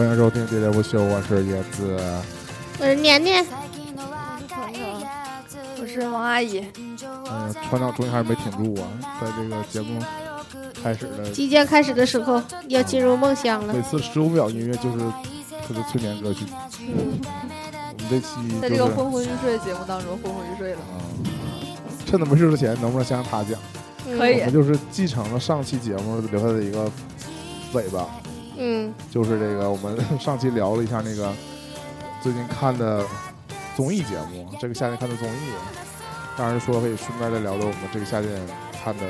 欢迎收听《喋喋不休》，我是叶子。我是年年，我是王阿姨，嗯，船长终于还是没挺住啊，在这个节目开始的即将开始的时候要进入梦乡了每。次十五秒音乐就是特别催眠歌曲。我们这期在这个昏昏欲睡的节目当中昏昏欲睡了。嗯趁他没事之前，能不能先让他讲？嗯可以我们就是继承了上期节目留下的一个尾巴，嗯，就是这个我们上期聊了一下那个最近看的综艺节目，这个夏天看的综艺，当然说可以顺便再聊聊我们这个夏天看的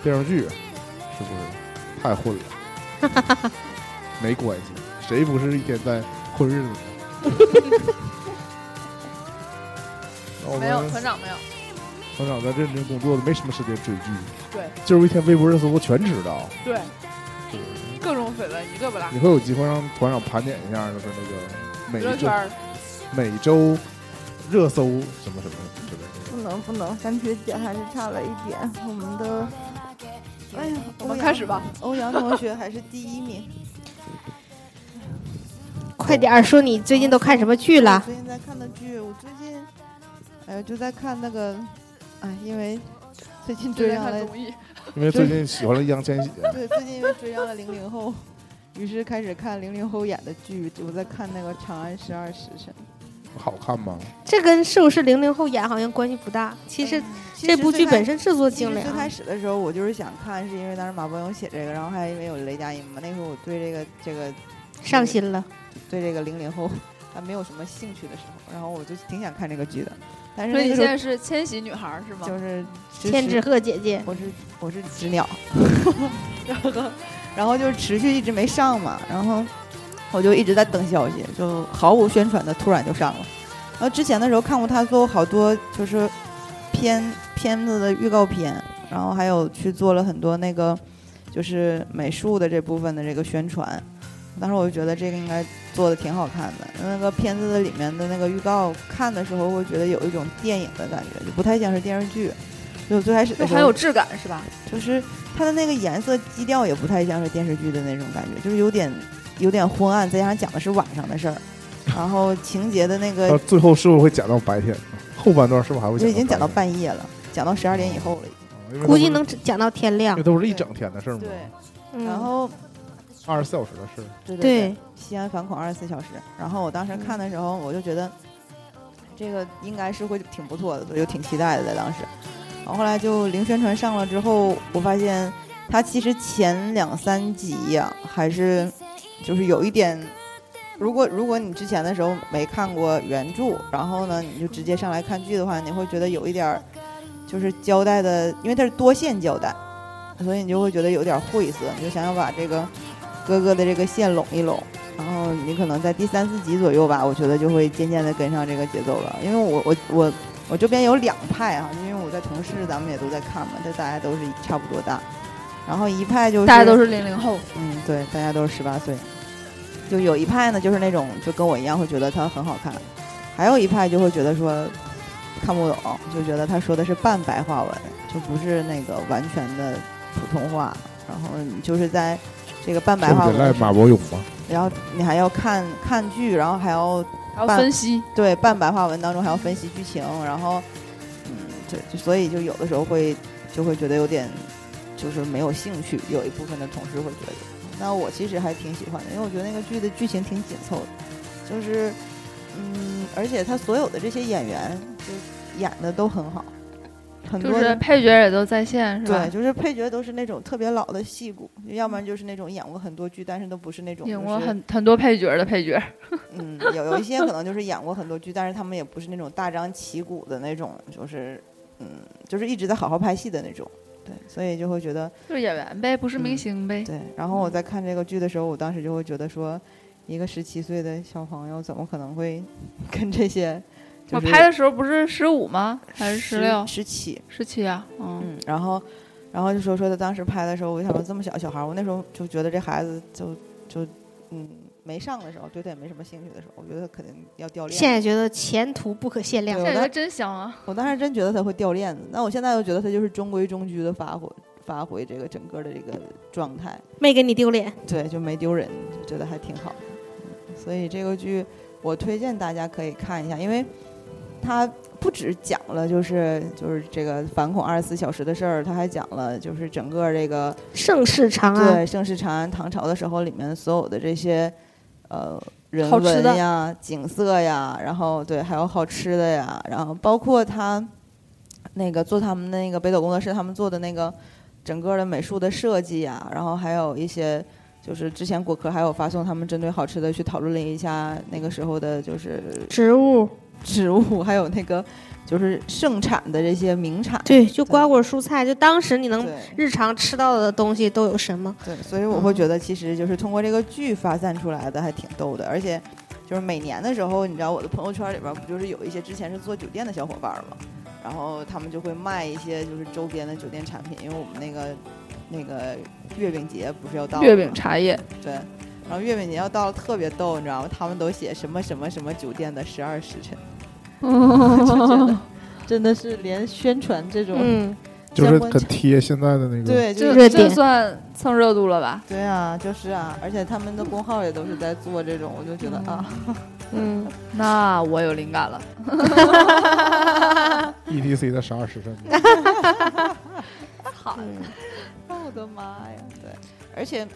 电视剧，是不是太混了？没关系，谁不是一天在混日子呢？那我没有，们团长没有。团长在认真工作的，没什么时间追剧，对就是一天微博热搜我全知道。对，各种绯闻一个不落。以后有机会让团长盘点一下，就是那个每周每周热搜什么什么之类的。不能不能，三学姐还是差了一点。我们的，哎呀，我们开始吧。欧阳同学还是第一名。快点儿说你最近都看什么剧了？最近在看的剧，我最近，哎呀，就在看那个，哎，因为最近追上了，综艺，因为最近喜欢了易烊千玺，对，最近因为追上了零零后，于是开始看零零后演的剧。我在看那个《长安十二时辰》。好看吗？这跟是不是零零后演好像关系不大。其实嗯这部剧本身制作精良最开。始的时候，我就是想看，是因为当时马伯庸写这个，然后还因为有雷佳音嘛。那时候我对这个这个上心了，对这个零零后还没有什么兴趣的时候，然后我就挺想看这个剧的。但是所以你现在是千禧女孩是吗？就是支千纸，鹤姐姐，我是我是纸鸟，然后然后就是持续一直没上嘛，然后我就一直在等消息，就毫无宣传的突然就上了。然后之前的时候看过他做好多就是片片子的预告片，然后还有去做了很多那个就是美术的这部分的这个宣传。当时我就觉得这个应该做的挺好看的，那个片子的里面的那个预告看的时候，会觉得有一种电影的感觉，就不太像是电视剧。就最开始的时候，就很有质感是吧？就是它的那个颜色基调也不太像是电视剧的那种感觉，就是有点有点昏暗，再加上讲的是晚上的事儿，然后情节的那个最后是不是会讲到白天？后半段是不是还会就已经讲到半夜了，讲到十二点以后了估计能讲到天亮这。都是一整天的事儿嘛，对，嗯然后二十四小时的事儿。对对对，西安反恐二十四小时。然后我当时看的时候，我就觉得这个应该是会挺不错的，我就挺期待的在当时。然后后来就零宣传上了之后，我发现它其实前两三集呀、还是就是有一点。如果如果你之前的时候没看过原著，然后呢你就直接上来看剧的话，你会觉得有一点儿就是交代的，因为它是多线交代，所以你就会觉得有点晦涩，你就想要把这个哥哥的这个线拢一拢，然后你可能在第三四集左右吧，我觉得就会渐渐的跟上这个节奏了。因为我我我我这边有两派啊，因为我在同事咱们也都在看嘛，这大家都是差不多大，然后一派就是大家都是零零后，嗯，对，大家都是十八岁。就有一派呢，就是那种就跟我一样会觉得它很好看，还有一派就会觉得说看不懂，就觉得他说的是半白话文，就不是那个完全的普通话。然后你就是在这个半白话文，马伯庸吗？然后你还要看看剧，然后还要还要分析。对半白话文当中还要分析剧情，然后嗯，就就所以就有的时候会就会觉得有点就是没有兴趣，有一部分的同事会觉得。那我其实还挺喜欢的，因为我觉得那个剧的剧情挺紧凑的，就是嗯，而且他所有的这些演员就演的都很好，很多就是配角也都在线是吧对，？就是配角都是那种特别老的戏骨，要不然就是那种演过很多剧，但是都不是那种、就是、演过很很多配角的配角，嗯，有有一些可能就是演过很多剧，但是他们也不是那种大张旗鼓的那种，就是嗯，就是一直在好好拍戏的那种。对，所以就会觉得就是演员呗，不是明嗯星呗。对。然后我在看这个剧的时候，我当时就会觉得说，一个十七岁的小朋友怎么可能会 跟这些、就是？我拍的时候不是十五吗？还是十六、十七？十七啊？嗯，嗯，然后，然后就说说他当时拍的时候，我就想说这么小小孩儿，我那时候就觉得这孩子就就嗯没上的时候，对他也没什么兴趣的时候，我觉得他肯定要掉链子。现在觉得前途不可限量现在觉得真香啊！我当时真觉得他会掉链子，那我现在又觉得他就是中规中矩的发挥发挥这个整个的这个状态，没给你丢脸，对，就没丢人，就觉得还挺好的。所以这个剧我推荐大家可以看一下，因为它不只讲了就是就是这个反恐二十四小时的事儿，他还讲了就是整个这个盛世长安，对盛世长安唐朝的时候里面所有的这些呃人好吃的文呀、景色呀，然后对还有好吃的呀，然后包括他那个做他们那个北斗工作室他们做的那个整个的美术的设计呀，然后还有一些。就是之前果壳还有发送他们针对好吃的去讨论了一下那个时候的，就是植物，植物，还有那个就是盛产的这些名产。对，就瓜果蔬菜，就当时你能日常吃到的东西都有什么？对，所以我会觉得其实就是通过这个剧发散出来的，还挺逗的。而且就是每年的时候，你知道我的朋友圈里边不就是有一些之前是做酒店的小伙伴吗？然后他们就会卖一些就是周边的酒店产品，因为我们那个那个月饼节不是要到了月饼茶叶，对。然后月饼节要到了，特别逗，你知道吗？他们都写什么什么什么酒店的十二时辰，就觉得真的是连宣传这种，嗯，就是很贴现在的那个。对，就这热点这算蹭热度了吧？对啊，就是啊，而且他们的公号也都是在做这种，我就觉得啊，嗯，那我有灵感了。ETC E 的十二时辰，好，我的妈呀！对，而且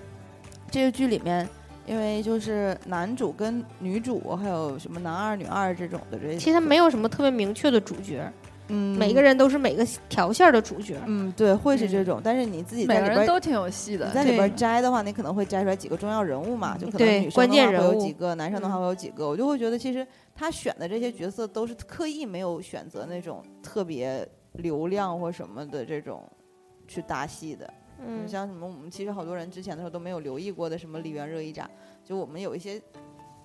这个剧里面，因为就是男主跟女主，还有什么男二、女二这种的这些，其实他没有什么特别明确的主角，嗯，每个人都是每个条线的主角。嗯，对，会是这种，但是你自己每个在里边。人都挺有戏的你。在里对边摘的话，你可能会摘出来几个重要人物嘛，就可能女生会人物有几个，男生的话会有几个，我就会觉得其实他选的这些角色都是刻意没有选择那种特别流量或什么的这种去搭戏的。嗯，像什么，我们其实好多人之前的时候都没有留意过的，什么梨园热一展，就我们有一些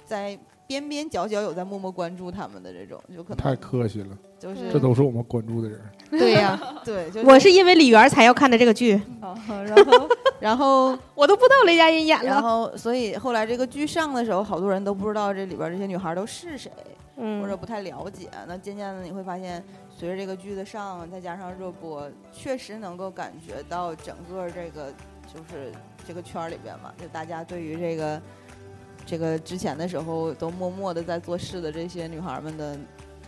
在边边角角有在默默关注他们的这种，就可太客气了，就是这都是我们关注的人。对呀，对，就是我是因为李媛才要看的这个剧，啊然后 然后我都不知道雷佳音演然了。后所以后来这个剧上的时候，好多人都不知道这里边这些女孩都是谁，或者嗯，不太了解。那渐渐的你会发现，随着这个剧的上，再加上热播，确实能够感觉到整个这个就是这个圈里边嘛，就大家对于这个这个之前的时候都默默的在做事的这些女孩们的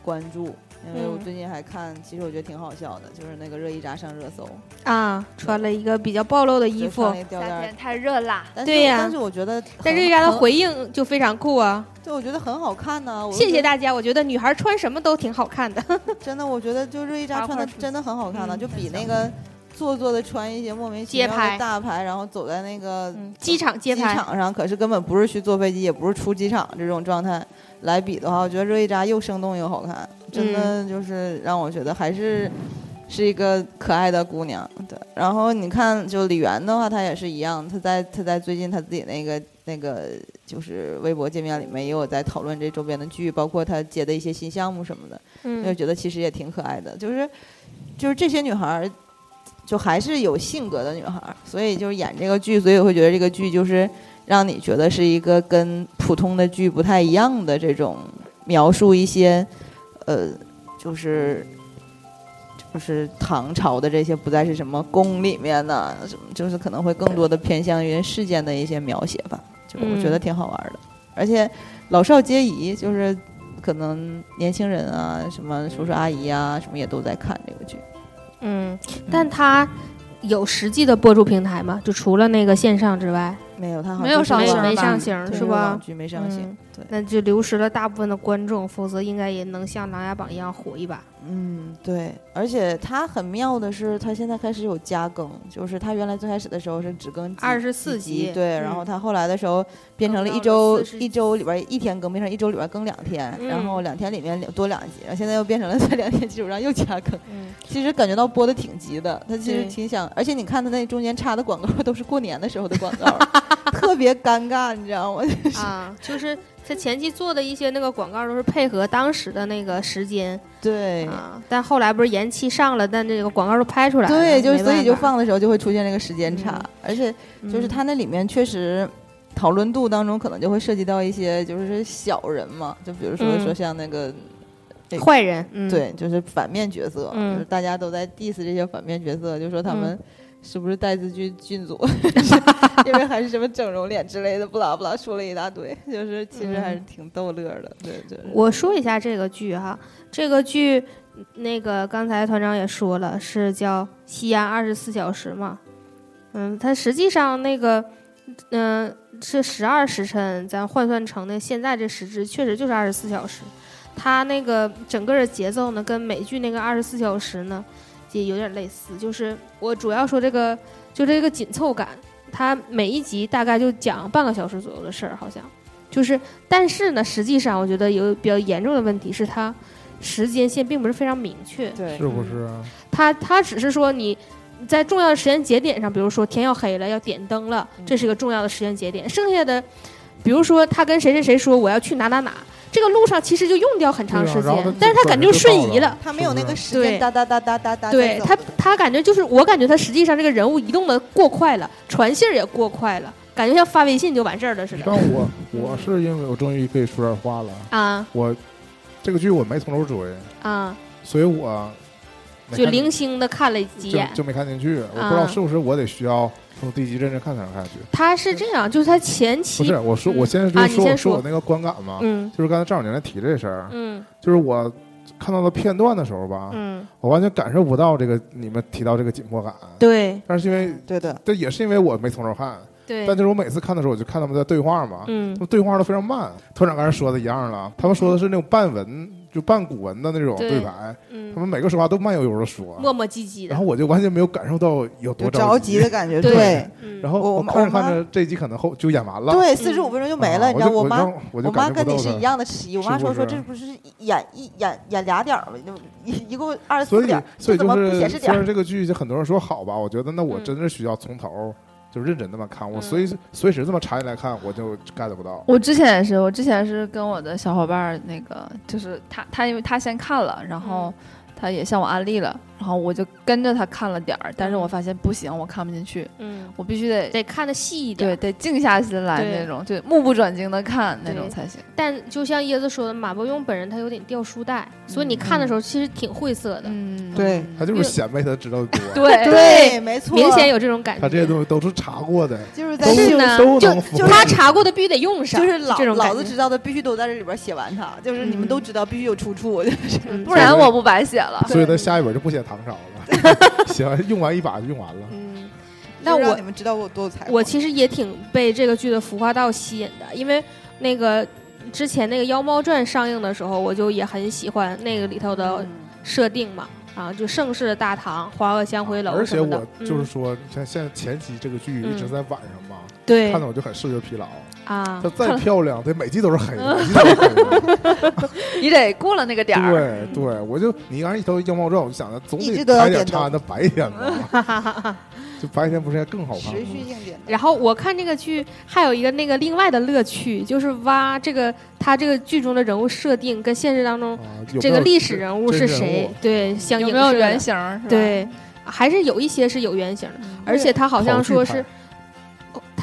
关注。因为我嗯最近还看，其实我觉得挺好笑的，就是那个热依扎上热搜，啊，穿了一个比较暴露的衣服就穿，那个吊带儿。太热啦。但是对呀但是我觉得但热依扎的回应就非常酷啊！对，我觉得很好看呢、谢谢大家，我觉得女孩穿什么都挺好看的。真的，我觉得就热依扎穿的真的很好看呢、嗯就比那个做作的穿一些莫名其妙街拍的大牌，然后走在那个嗯，机场街机拍，场上，可是根本不是去坐飞机，也不是出机场这种状态来比的话，我觉得热依扎又生动又好看，真的就是让我觉得还是。是一个可爱的姑娘，对。然后你看，就李媛的话，她也是一样，她在她在最近她自己那个那个就是微博界面里面也有在讨论这周边的剧，包括她接的一些新项目什么的。就嗯，觉得其实也挺可爱的，就是就是这些女孩儿，就还是有性格的女孩儿，所以就是演这个剧，所以我会觉得这个剧就是让你觉得是一个跟普通的剧不太一样的这种描述一些，呃，就是。就是唐朝的这些不再是什么宫里面呢，什么就是可能会更多的偏向于事件的一些描写吧，就我觉得嗯挺好玩的，而且老少皆宜，就是可能年轻人啊，什么叔叔阿姨啊，什么也都在看这个剧。嗯，但它有实际的播出平台吗？就除了那个线上之外，没有，他好像没有上线吧没上星对是吧？网剧没上线嗯，对，那就流失了大部分的观众，否则应该也能像《琅琊榜》一样火一把。嗯，对，而且他很妙的是，他现在开始有加更，就是他原来最开始的时候是只更二十四集对，然后嗯它后来的时候变成了一周一周里边一天更，变成一周里边更两天，然嗯。后两天里面多两集，然后现在又变成了 在两天基础上又加更，嗯，其实感觉到播的挺急的，他其实挺想，而且你看他那中间插的广告都是过年的时候的广告，特别尴尬，你知道吗？啊，就是。他前期做的一些那个广告都是配合当时的那个时间对。啊，但后来不是延期上了，但这个广告都拍出来了，对，就所以就，放的时候就会出现这个时间差，嗯。而且就是嗯它那里面确实讨论度当中可能就会涉及到一些就是小人嘛，就比如说嗯。说像那个、这个坏人，嗯，对，就是反面角色，嗯。就是大家都在 diss 这些反面角色，就说他们是不是带资剧剧组，因为还是什么整容脸之类的，不拉不拉说了一大堆，就是其实还是挺逗乐的。对对，我说一下这个剧哈，这个剧那个刚才团长也说了，是叫《西安二十四小时》嘛。嗯，它实际上那个嗯、是十二时辰，咱换算成那现在这时制，确实就是二十四小时。它那个整个的节奏呢，跟美剧那个二十四小时呢，也有点类似。就是我主要说这个，就这个紧凑感，它每一集大概就讲半个小时左右的事儿，好像。就是，但是呢，实际上我觉得有比较严重的问题是它时间线并不是非常明确。对是不是？它它只是说你在重要的时间节点上，比如说天要黑了，要点灯了，这是一个重要的时间节点。剩下的，比如说他跟谁谁谁说我要去哪哪哪，这个路上其实就用掉很长时间但是他感觉就瞬移了。他没有那个时间哒哒哒哒哒哒。对他，他感觉就是我感觉他实际上这个人物移动的过快了，传信儿也过快了，感觉像发微信就完事儿了似但的我我是因为我终于可以说点话了，啊我这个剧我没从头追，啊！所以我没就零星的看了几眼。就就没看进去，我不知道啊是不是我得需要从第一集认真看才能看下去。他是这样，就是他前期不是，我说嗯我现在就说你先说说我那个观感嘛，嗯就是刚才赵小宁在提这事儿，嗯就是我看到的片段的时候吧，嗯，我完全感受不到这个你们提到这个紧迫感。对但是因为对的，这也是因为我没从头看，对但，就是我每次看的时候，我就看他们在对话嘛，嗯他们对话都非常慢。团长刚才说的一样了，他们说的是那种半文，就半古文的那种对对白，他嗯，们每个说话都慢悠悠的说，磨磨唧唧的然后，我就完全没有感受到有多有着急的感觉。对嗯，然后我我看着我妈看着这一集可能后就演完了，对，四十五分钟就没了，啊你知道我妈。我我我妈跟你是一样的迟疑，我妈说说这不是演一演演俩点儿吗？就一一共二十四点儿，所以怎么不是显示点儿？虽然这个剧就很多人说好吧，我觉得那我嗯真是需要从头就认真那么看，我嗯随随时这么查进来看，我就 get 不到。我之前也是，我之前是跟我的小伙伴儿那个，就是他他因为他先看了，然后他也向我安利了，然后我就跟着他看了点儿，但是我发现不行，我看不进去，嗯，我必须得得看的细一点对点。得静下心来那种，就目不转睛的看那种才行。但就像椰子说的，马伯庸本人他有点掉书袋，所以你看的时候其实挺晦涩的，嗯，对他就是显摆他知道的多，对对没错，明显有这种感觉。他这些东西都是查过的，就是在都是呢都能他查过的必须得用上，就是老老子知道的必须都在这里边写完它，就是你们都知道必须有出处，就是嗯不然我不白写了。所以他下一本就不写唐朝了，写完用完一把就用完了。嗯，那我你们知道我有多有才华。我其实也挺被这个剧的服化道吸引的，因为那个之前那个《妖猫传》上映的时候，我就也很喜欢那个里头的嗯设定嘛，啊，就盛世的大唐、花萼香回楼而且我就是嗯说，你看现在前期这个剧一直在晚上嘛，对看的我就很视觉疲劳。啊它，再漂亮，它每集都是黑的，每集都是黑的。你得过了那个点儿。对对，我就你刚才一头妖猫传，我就想着总得拍点点灯插的白天嘛，就白天不是更好看持续？性点。然后我看这个剧还有一个那个另外的乐趣，就是挖这个他这个剧中的人物设定跟现实当中这个历史人物是谁，对，相有没有原型对，还是有一些是有原型的，嗯而且他好像说是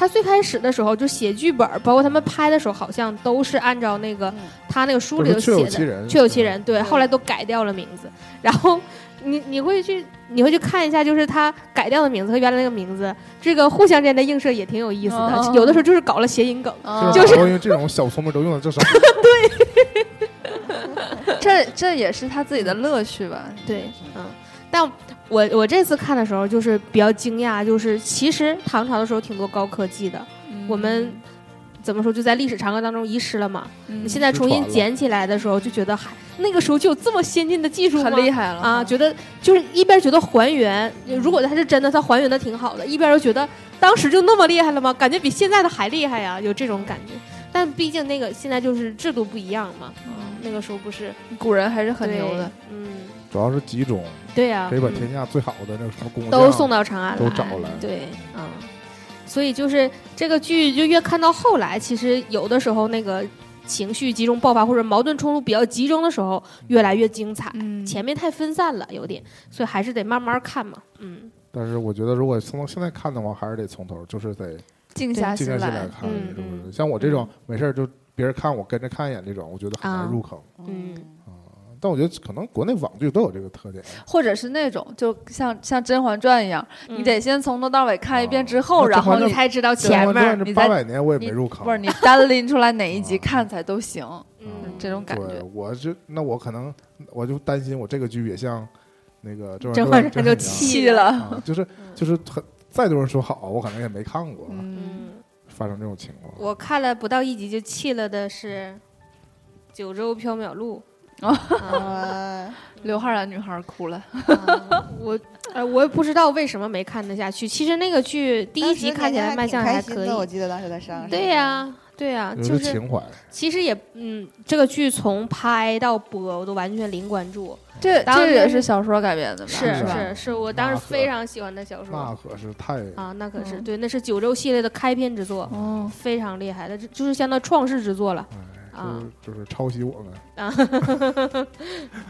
他最开始的时候就写剧本，包括他们拍的时候，好像都是按照那个嗯他那个书里头写的。其人，确有其人，对，对后来都改掉了名字。然后你你会去你会去看一下，就是他改掉的名字和原来那个名字，这个互相之间的映射也挺有意思的。哦有的时候就是搞了谐音梗，嗯就是因为这种小聪明都用的这手，这这也是他自己的乐趣吧？对，嗯。但我我这次看的时候，就是比较惊讶，就是其实唐朝的时候挺多高科技的，我们怎么说就在历史长河当中遗失了嘛。嗯你现在重新捡起来的时候，就觉得还那个时候就有这么先进的技术吗？很厉害了啊，觉得就是一边觉得还原，如果它是真的，它还原的挺好的；一边又觉得当时就那么厉害了吗？感觉比现在的还厉害呀，有这种感觉。但毕竟那个现在就是制度不一样嘛，嗯，那个时候不是古人还是很牛的。，嗯，主要是集中，对呀、可以把嗯天下最好的那个什么工匠都送到长安都找来对，嗯，所以就是这个剧就越看到后来，其实有的时候那个情绪集中爆发或者矛盾冲突比较集中的时候，越来越精彩。嗯前面太分散了，有点，所以还是得慢慢看嘛。嗯，但是我觉得，如果从现在看的话，还是得从头，就是得静下心静下心来来，看，嗯是不是？嗯像我这种没事儿就别人看我跟着看一眼这种，我觉得很难啊入坑。嗯但我觉得可能国内网剧都有这个特点，或者是那种就像像《甄嬛传》一样，你嗯得先从头到尾看一遍之啊后，然后你你才知道《前面八百年我也没入坑，不是你单拎出来哪一集啊看才都行，嗯，这种感对觉。，我就那我可能我就担心我这个剧也像那个《甄甄嬛传》就一样气了，啊，就是就是很再多人说好，我可能也没看过，嗯，嗯，发生这种情况。我看了不到一集就弃了的是《九州缥缈录》呃，刘昊然女孩哭了，啊我呃我也不知道为什么没看得下去。其实那个剧第一集看起来卖相还还可挺开心的我以，记得当时在上。对呀、对呀、有就是情怀，其实也嗯，这个剧从拍到播我都完全零关注，这这也是小说改编的吧？是是是是我当时非常喜欢的小那说可是太啊，那可是嗯。对，那是九州系列的开篇之作，哦，非常厉害的，这就是相当于创世之作了。哎，啊就是就是抄袭我们，啊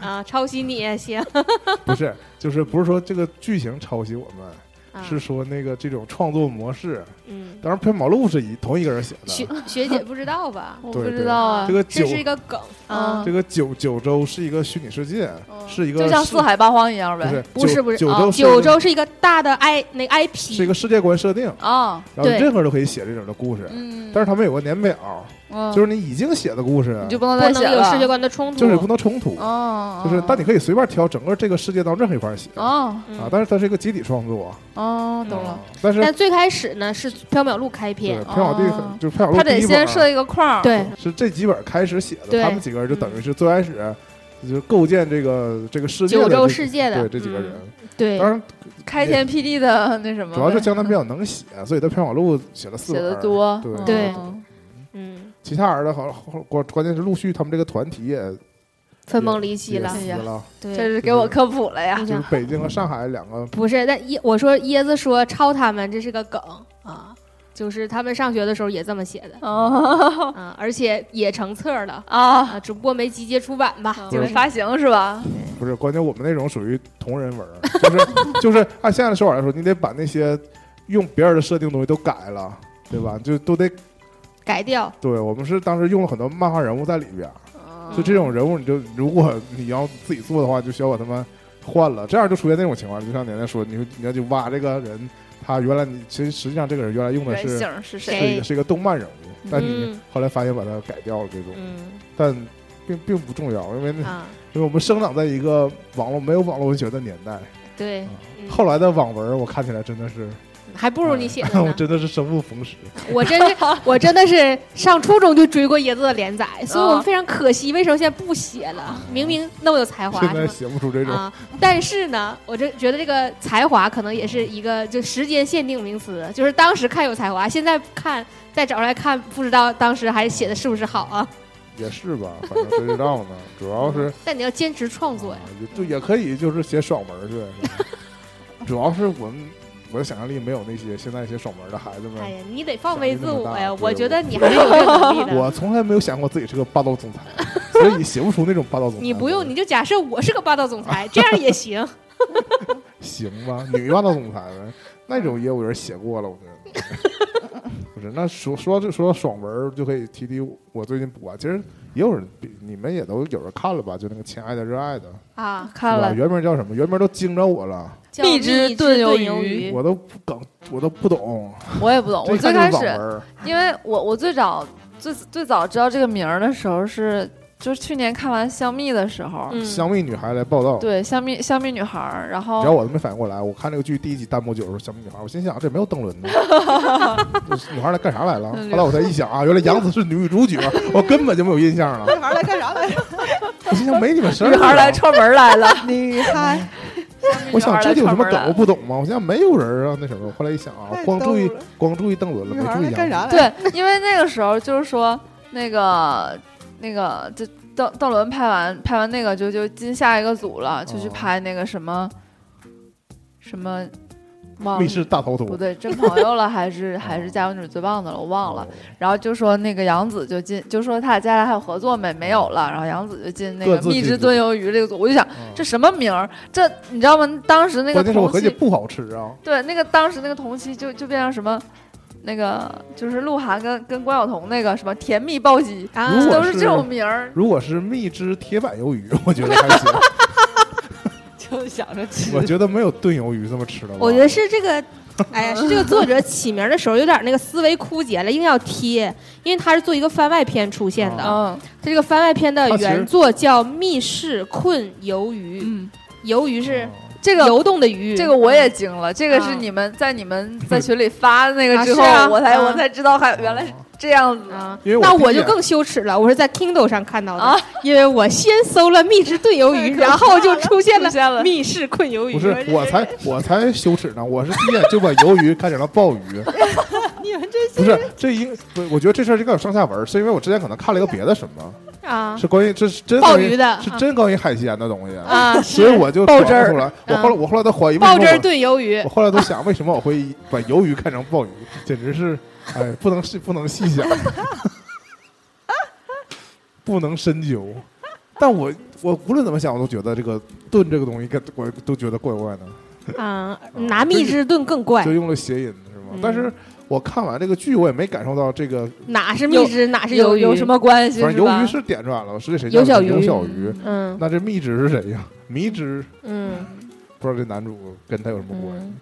啊，抄袭你也行 不是，就是不是说这个剧情抄袭我们，啊，是说那个这种创作模式。嗯，当然，缥缈录是一同一个人写的，学学姐不知道吧？我不知道啊这，个九这是一个梗啊嗯，这个九九州是一个虚拟世界，嗯是一个就像四海八荒一样呗。不是不是啊九州是一个九州是一个大的 I 那个 IP，是一个世界观设定，啊，然后对任何人都可以写这种的故事，嗯，但是他们有个年表，嗯就是你已经写的故事你，就不能再写了，有世界观的冲突，就是不能冲突，哦，就是但你可以随便挑整个这个世界当任何一块写啊，但是它是一个集体创作，哦，懂了啊。但是但最开始呢是缥缈录开对篇，缥缈地就是缥缈录他得第一本儿先设一个框儿，对，是这几本开始写的，他们几个人就等于是最开始就是构建这个这个世界的九州世界的对这几个人，嗯。对。当，然开天辟地的那什么，主要是江南比较能写，所以他缥缈录写了四本写，的多，对嗯。对。嗯，其他人的好后关关键是陆续他们这个团体也分崩离析了这是给我科普了呀就是北京和上海两个不是，但椰我说椰子说抄他们这是个梗啊，就是他们上学的时候也这么写的。哦。啊，而且也成册了。啊，啊，只不过没集结出版吧，就发行是吧？不是，关键我们那种属于同人文，就是 就是按现在的说法来说，你得把那些用别人的设定东西都改了，对吧？就都得改掉，对我们是当时用了很多漫画人物在里边就这种人物，你就如果你要自己做的话，就需要把他们换了，这样就出现那种情况。就像奶奶说，你你要去挖这个人，他原来你其实实际上这个人原来用的是是谁是一个是一个动漫人物，但你嗯。后来发现把它改掉了这种，嗯。但并并不重要，因为那啊，因为我们生长在一个网络没有网络文学的年代。对，嗯。后来的网文，我看起来真的是，还不如你写的 我。真的是生不逢时。我真是，我真的是上初中就追过椰子的连载，所以我们非常可惜，为什么现在不写了？明明那么有才华，现在？写不出这种，啊，但是呢，我这觉得这个才华可能也是一个就时间限定名词，就是当时看有才华，现在看再找出来看，不知道当时还写的是不是好啊？也是吧，反正谁知道呢？主要是 但你要坚持创作呀就也可以就是写爽文去。主要是我们我的想象力没有那些现在一些爽文的孩子们。哎呀，你得放飞自我呀！我觉得你还是有这个能力的。我从来没有想过自己是个霸道总裁，所以写不出那种霸道总裁。你不用，你就假设我是个霸道总裁，这样也行。行吧？女霸道总裁呗，那种也有人写过了，我觉得。不是，那说说到这说爽文，就可以提提我最近补完。其实也有人，你们也都有人看了吧？就那个《亲爱的热爱的》，啊，看了原名叫什么？原名都惊着我了，叫蜜汁汁炖鱿鱿鱼我都不梗，我都不懂。我也不懂，我最开始因为我我最早最最早知道这个名儿的时候是就是去年看完《香蜜》的时候，嗯，香蜜女孩来报道，对《香蜜香蜜女孩》，然后只要我都没反应过来，我看那个剧第一集弹幕就是香蜜女孩，我心想这没有邓伦呢，女孩来干啥来了？嗯后来我才一想啊，原来杨紫是女主角，我根本就没有印象了。女孩来干啥来了？我心想没你们事儿啊。女孩来串门来了，女孩我想这里有什么梗我不懂吗？我想没有人啊，那什么。后来一想啊，光注意光注意邓伦了，没注意杨孩来干啥紫。来？对，因为那个时候就是说那个那个这邓邓伦拍完拍完那个就就进下一个组了，就去哦拍那个什么什么忘密了室大逃脱不对，真朋友了还是 还是家有女最棒的了，我忘了。然后就说那个杨紫就进，就说他俩接下来还有合作没？没有了。然后杨紫就进那个蜜汁炖鱿鱼这个组，我就想嗯这什么名儿？这你知道吗？当时那个关键我同期，合计不好吃啊。对那个当时那个同期就就变成什么那个就是鹿晗跟跟关晓彤那个什么甜蜜暴击，啊都是这种名儿。如果是蜜汁铁板鱿鱼，我觉得还行。就 想着吃我觉得没有炖鱿鱼这么吃的。我觉得是这个，哎呀，是这个作者起名的时候有点那个思维枯竭了，硬要贴，因为他是做一个番外篇出现的。嗯他这个番外篇的原作叫《密室困鱿鱼》，嗯，鱿鱼是这个游动的鱼。这个我也惊了，这个是啊你们在你们在群里发的那个之后，啊是啊我才啊我才知道还原来是这样子。啊，因为我那我就更羞耻了，我是在 Kindle 上看到的，啊因为我先搜了蜜汁炖鱿鱼，然后就出现了密室困鱿鱼。不是，我才我才羞耻呢！我是第一眼就把鱿鱼看成了鲍鱼。你们这不是这应不，我觉得这事儿应该有上下文，是因为我之前可能看了一个别的什么，啊是关于这是真鲍鱼的是真关于海鲜的东西，啊，所以我就鲍汁儿转不出来。我后来我后来都怀疑为什爆汁炖鱿鱼我，后来都想，为什么我会把鱿鱼看成鲍鱼？简直是，哎，不能细不能细想，不能深究。但我我无论怎么想，我都觉得这个炖这个东西，跟我都觉得怪怪的，啊，拿蜜汁炖更怪就，用了谐音是吗？嗯但是我看完这个剧，我也没感受到这个，哪是蜜汁，哪是鱿鱼？有有什？么关系？是吧反正鱿鱼是点出来了，是谁叫有有小鱼小鱼？嗯那这蜜汁是谁呀？迷汁嗯不知道这男主跟他有什么关系？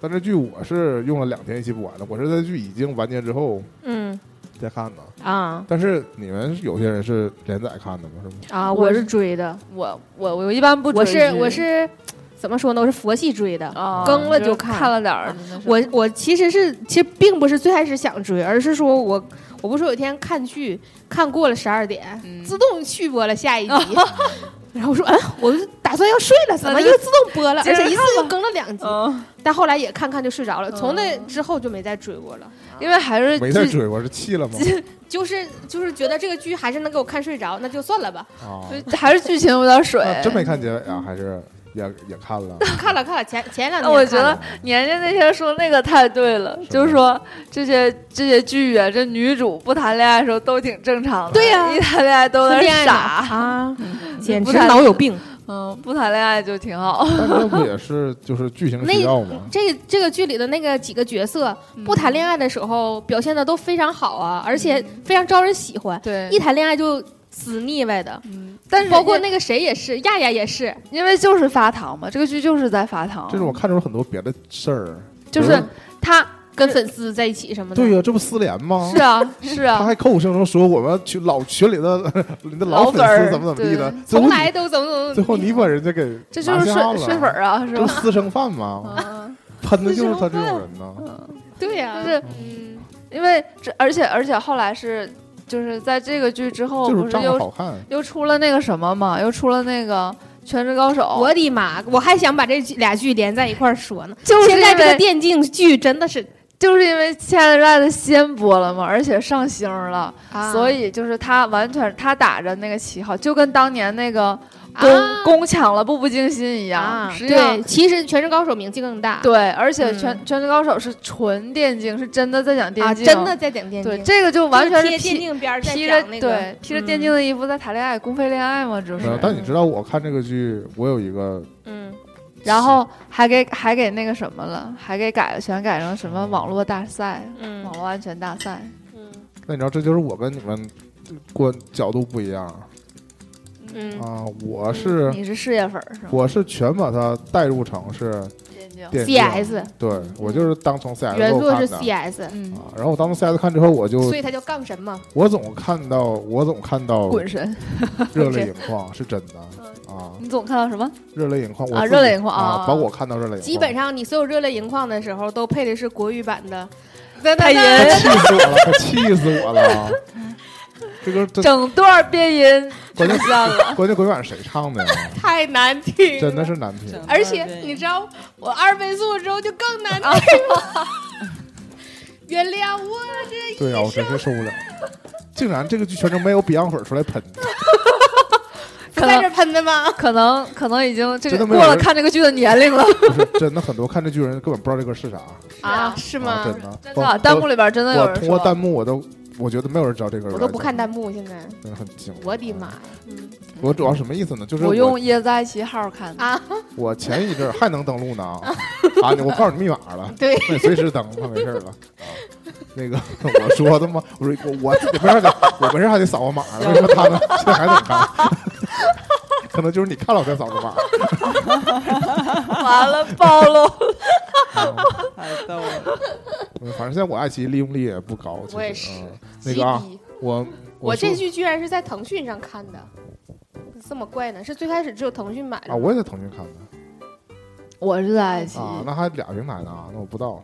但这剧我是用了两天一起补完的，我是在剧已经完结之后嗯再看的。啊但是你们有些人是连载看的吗？是吗？啊！我是追的，我我我一般不追我是我是怎么说呢？我是佛系追的。啊，更了就就看看了点儿。我我其实是其实并不是最开始想追，而是说我我不是有一天看剧看过了十二点，嗯自动续播了下一集。然后我说，嗯，我打算要睡了，怎么又自动播了？而且一次看就更了两集，嗯，但后来也看看就睡着了。从那嗯之后就没再追过了，因为还是没再追，过是气了吗？就是就是觉得这个剧还是能给我看睡着，那就算了吧。哦，还是剧情有点水。那真没看结尾啊？还是也也 看了？看了看了，前前两那天我觉得年年那天说那个太对了，是就是说这些这些剧啊，这女主不谈恋爱的时候都挺正常的，对呀一谈恋爱都傻，啊，简直脑有病。嗯，不谈恋爱就挺好。那 不也是就是剧情需要吗？这这个剧里的那个几个角色，嗯不谈恋爱的时候表现的都非常好啊，而且非常招人喜欢。对一谈恋爱就死腻歪的，嗯，但是包括那个谁也是，亚亚也是。因为就是发糖嘛，这个剧就是在发糖，就是我看出了很多别的事儿。就是他跟粉丝在一起什么的，对呀，这不撕连吗？是啊是啊他啊，还口口声声说我们群老群里的 你的老粉儿丝怎么怎么地的，从来都怎么怎么最后你把人家给这就是水水粉儿啊，是吧？这不私生饭吗？嗯，喷的就是他这种人呢。对呀、就是嗯，因为这，而且而且后来是就是在这个剧之后，不是又，又出了那个什么嘛，又出了那个《全职高手》，我的妈！我还想把这俩剧连在一块儿说呢。就是现在这个电竞剧真的是，就是因为《亲爱的热爱的》先播了嘛，而且上星了，啊所以就是他完全他打着那个旗号，就跟当年那个攻、啊。攻抢了《步步惊心》一样，啊，实际上对，其实《全职高手》名气更大，对，而且嗯。全、全职高手》是纯电竞，是真的在讲电啊，竞，真的在讲电竞，对，这个就完全是贴电披竞边儿在披着讲那个，对披着电竞嗯的衣服在谈恋爱，公费恋爱嘛，就是。呃但你知道我看这个剧，我有一个嗯，然后还给还给那个什么了，还给改了，全改成什么网络大赛、嗯。网络安全大赛。嗯。那你知道这就是我跟你们观角度不一样嗯啊！我是你是事业粉儿是吗？我是全把它代入成是电竞，，CS 对我就是当成 CS 原作是 CS，嗯，啊。然后我当成 CS 看之后，我就所以他叫杠神嘛，我总看到我总看到滚神，热泪盈眶是真的 啊，你总看到什么？热泪盈眶我啊热泪盈眶啊啊，把我看到热泪盈眶，基本上你所有热泪盈眶的时候都配的是国语版的 配音他气死我了，气死我了。这歌整段变音关键。关键国语版是谁唱的呀？太难听了，真的是难听。而且你知道，我二倍速之后就更难听了。原谅我这对啊，我真是受不了。竟然这个剧全程没有 Beyond 粉出来喷，可能在这喷的吗？可能可能已经这个过了看这个剧的年龄了，不是真的很多看这剧人根本不知道这歌是啥，啊，是啊吗？真的。真的啊弹幕里边真的有人我通过弹，幕我都我觉得没有人知道这个。我都不看，弹幕，现在真的很惊。我的妈！嗯我主要什么意思呢？就是我用椰子爱奇艺号看的。啊，我前一阵儿还能登录呢，啊，我告诉你密码了，对，那随时登，那没事儿了啊。那个 我说的吗？我说我我没事儿的，我没事还得扫个码，为什么他们现在还得看？可能就是你看了我再扫个码。完了，暴露。太逗了。嗯反正现在我爱奇艺利用率也不高。我也是嗯那个啊，极低我我这剧居然是在腾讯上看的，这么怪呢？是最开始只有腾讯买的啊，我也在腾讯看的我是在爱奇啊，艺，那还俩平台呢，那我不知道。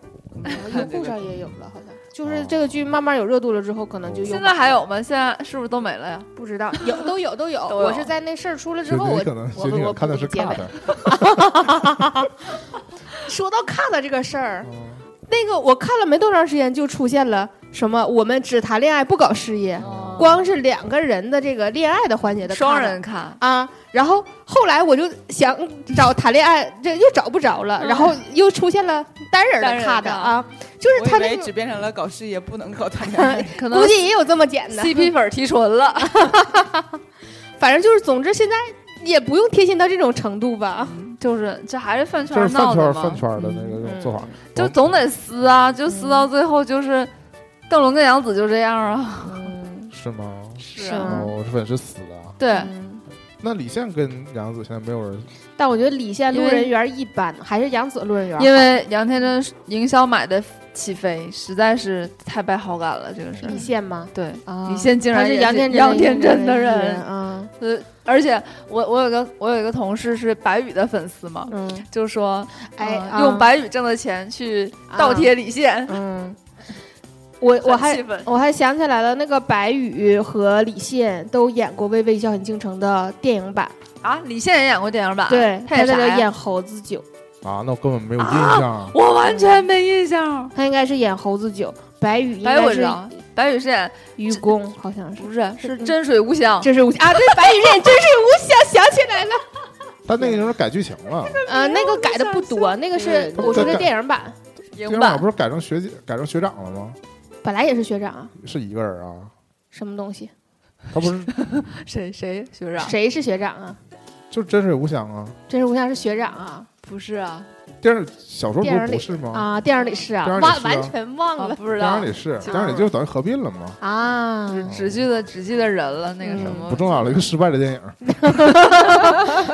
优酷上也有了，好像就是这个剧慢慢有热度了之后，可能就有现在还有吗？现在是不是都没了呀？不知道有都有都有。我是在那事儿出了之其后，我我我看的是补结尾 cut，说到看了这个事儿，嗯那个我看了没多长时间，就出现了什么我们只谈恋爱不搞事业，哦。光是两个人的这个恋爱的环节的双人看，啊，然后后来我就想找谈恋爱，这又找不着了，然后又出现了单人的看的的啊，就是他那只变成了搞事业不能搞谈恋爱。可 能估计也有这么简单。CP 粉提纯了。反正就是，总之现在也不用贴心到这种程度吧。就是这还是饭圈就是饭圈儿闹的嘛，饭圈的那个那种做法。就总得撕啊，就撕到最后就是邓伦跟杨紫就这样啊。嗯，是吗？是啊哦，我是粉是死的啊。对，嗯那李现跟杨紫现在没有人但我觉得李现路为人缘一般，还是杨紫路人缘好。因为杨天真营销买的起飞，实在是太败好感了。这个事儿李，现吗？对，啊，李现竟然也是杨天真杨天真的人，啊，呃，而且我我有个我有一个同事是白宇的粉丝嘛，嗯，就说哎，啊呃用白宇挣的钱去倒贴李现，嗯，我我还我还想起来了，那个白宇和李现都演过《微微一笑很倾城》的电影版，啊，李现也演过电影版，对，他演啥呀在这演猴子九，啊，那我根本没有印象。我完全没印象。他应该是演猴子九，白宇应白宇是知道，白宇是演愚公，好像是。不是是嗯真水无香，真是无啊！对，白宇是演真水无香，想起来了。但那个时候改剧情了，呃，那个改的不多，那个是对我说的电影版，影电影版版不是改成学姐改成学长了吗？本来也是学长啊，是一个人啊，什么东西？他不是 谁谁学长？谁是学长啊？就是真水无香啊？真水无香是学长啊不是啊，电视小说不电影里是不是吗？啊！电影里是啊电影，里忘是啊完全忘了啊不知道电影里是，电影里就等于合并了嘛，啊。只记得只记得人了，那个什么不重要了，一个失败的电影。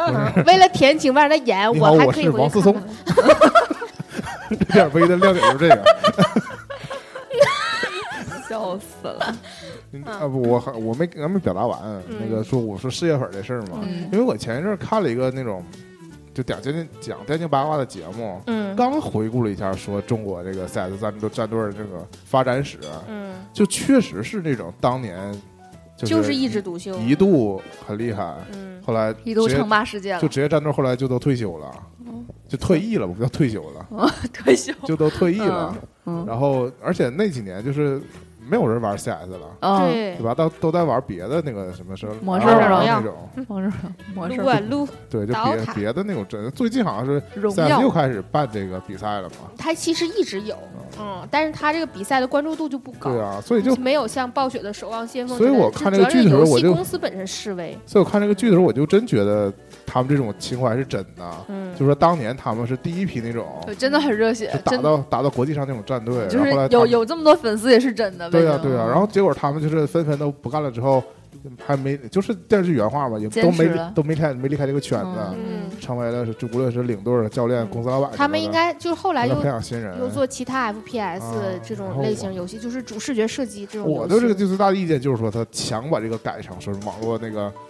嗯为了填情吧，让他演，你好我还可以回是王思聪去看看这电影唯一的亮点就是这个。笑死了。嗯啊不，我还我没还没表达完，那个说我说事业粉这事儿嘛，嗯因为我前一阵儿看了一个那种就讲电竞讲电竞八卦的节目，嗯。刚回顾了一下，说中国这个 CS 战队战队的这个发展史，嗯，就确实是那种当年就就是一枝独秀。一度很厉害，嗯。后来一度称霸世界了。就，职业战队后来就都退休了，就退役了，不叫退休了，退休。就都退役了。嗯。然后而且那几年就是没有人玩 CS 了。嗯，对对，吧？都都在玩别的那个什么什么魔兽荣耀那种，模式模式撸啊撸，对，就别别的那种真。最近好像是荣 CS 耀又开始办这个比赛了嘛？他其实一直有，嗯，但是他这个比赛的关注度就不高。对啊，所以就没有像暴雪的守望先锋之类的，所以我看这个剧的时候我就公司本身示威，所以我看这个剧的时候，我就真觉得他们这种情怀是真的。嗯，就说当年他们是第一批那种，对，真的很热血，打真到打到国际上那种战队，就是然后后来有有这么多粉丝也是真的。对呀、为什么对呀、然后结果他们就是纷纷都不干了之后，还没就是电视剧原话嘛，也都没都没开没离开这个圈子，嗯成为了是就无论是领队、教练、嗯公司老板他们应该就是后来又培养新人。又做其他 FPS 啊这种类型游戏，就是主视觉设计这种。我的这个最大的意见就是说，他强把这个改成说是网络那个什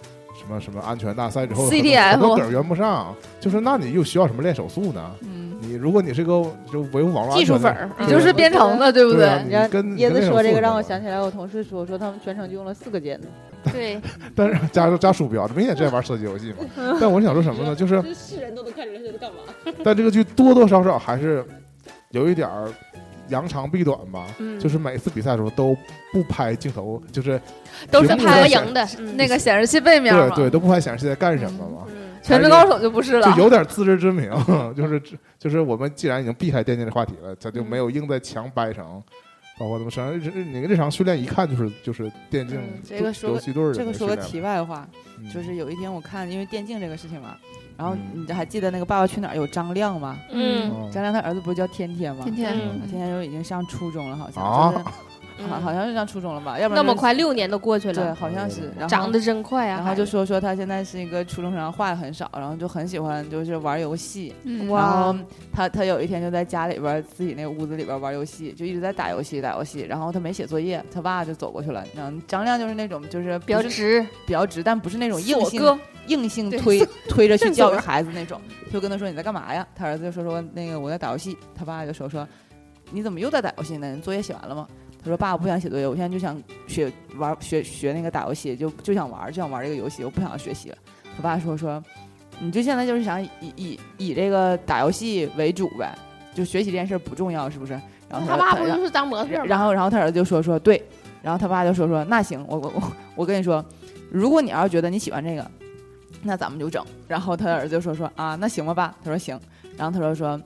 么什么安全大赛之后，很多 CTF 很多梗圆不上，就是那你又需要什么练手速呢？嗯，你如果你是个就维护网络安全的技术粉儿，你就是编程的，对不对？你跟椰子说这个让我，想起来，我同事说说他们全程就用了四个键呢。对，但是加加鼠标，明显是在玩射击游戏嘛。但我想说什么呢？就是是人都能看出来他在干嘛。但这个剧多多少少还是有一点儿扬长避短吧。嗯，就是每次比赛的时候都不拍镜头，就是都是屏幕上显合影的，嗯那个显示器背面嘛，对对，都不拍显示器在干什么嘛。嗯全职高手就不是了就。有点自知之明，就是就是我们既然已经避开电竞的话题了，他就没有硬在墙掰成包括他们身上日那个日常训练，一看就是就是电竞嗯这个说个游戏队的这个说个题外话，嗯就是有一天我看，因为电竞这个事情嘛，然后嗯。你还记得那个《爸爸去哪儿》有张亮吗？嗯。哦。张亮他儿子不是叫天天吗？天天。嗯天天就已经上初中了，好像啊就是好好像是上初中了吧？要不然那么快，六年都过去了对，好像是。然后长得真快啊！然后就说说他现在是一个初中生，话也很少，然后就很喜欢就是玩游戏。嗯哇然后他他有一天就在家里边自己那屋子里边玩游戏，就一直在打游戏打游戏。然后他没写作业，他爸就走过去了。然后张亮就是那种就是比较直，比较直，但不是那种硬性硬性推推着去 教育孩子那种，就跟他说你在干嘛呀？他儿子就说说那个我在打游戏，他爸就说说你怎么又在打游戏呢？你作业写完了吗？他说爸，我不想写作业，我现在就想学玩学学那个打游戏，就就想玩，就想玩这个游戏，我不想学习了。他爸说说你就现在就是想以以以这个打游戏为主呗，就学习这件事儿不重要是不是？然后他爸不就是当模特吗？然后然后他儿子就说说对，然后他爸就说说那行，我我我我跟你说，如果你要是觉得你喜欢这个，那咱们就整。然后他儿子就说说啊，那行吧爸，他说行，然后他说说。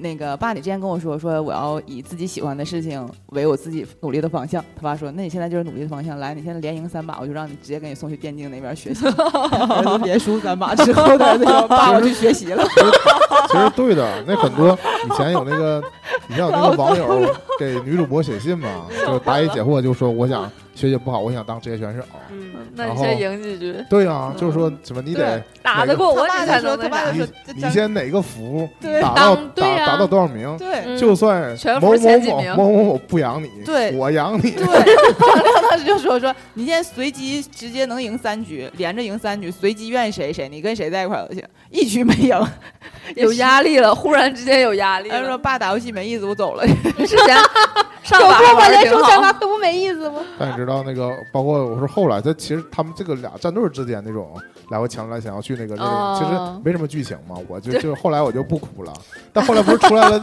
那个爸，你之前跟我说说我要以自己喜欢的事情为我自己努力的方向。他爸说，那你现在就是努力的方向。来，你现在连赢三把，我就让你直接给你送去电竞那边学习。儿子连输三把之后，他儿子说爸，我去学习了。其实对的，那很多以前有那个，以前有那个网友给女主播写信嘛，就答疑解惑，就说我想学习不好，我想当职业选手。嗯，那你先赢几局，对啊、就是说什么你得打得过我他爸你才能那啥他爸就。说你，先哪个服对打到打打到多少名，对嗯就算全服某某前几名某某某某不养你，对我养你。对，张亮当时就说说，你现在随机直接能赢三局，连着赢三局，随机愿意谁谁，你跟谁在一块儿都行，一局没赢，有压力了，忽然之间有压力他说了。爸打游戏没意思，我走了。之前上可把连玩儿挺好输三把，可不没意思吗？但你知道那个，包括我说后来，他其实他们这个俩战队之间那种来回抢来想要去那个，那其实没什么剧情嘛。我就 就后来我就不哭了，但后来不是出来了，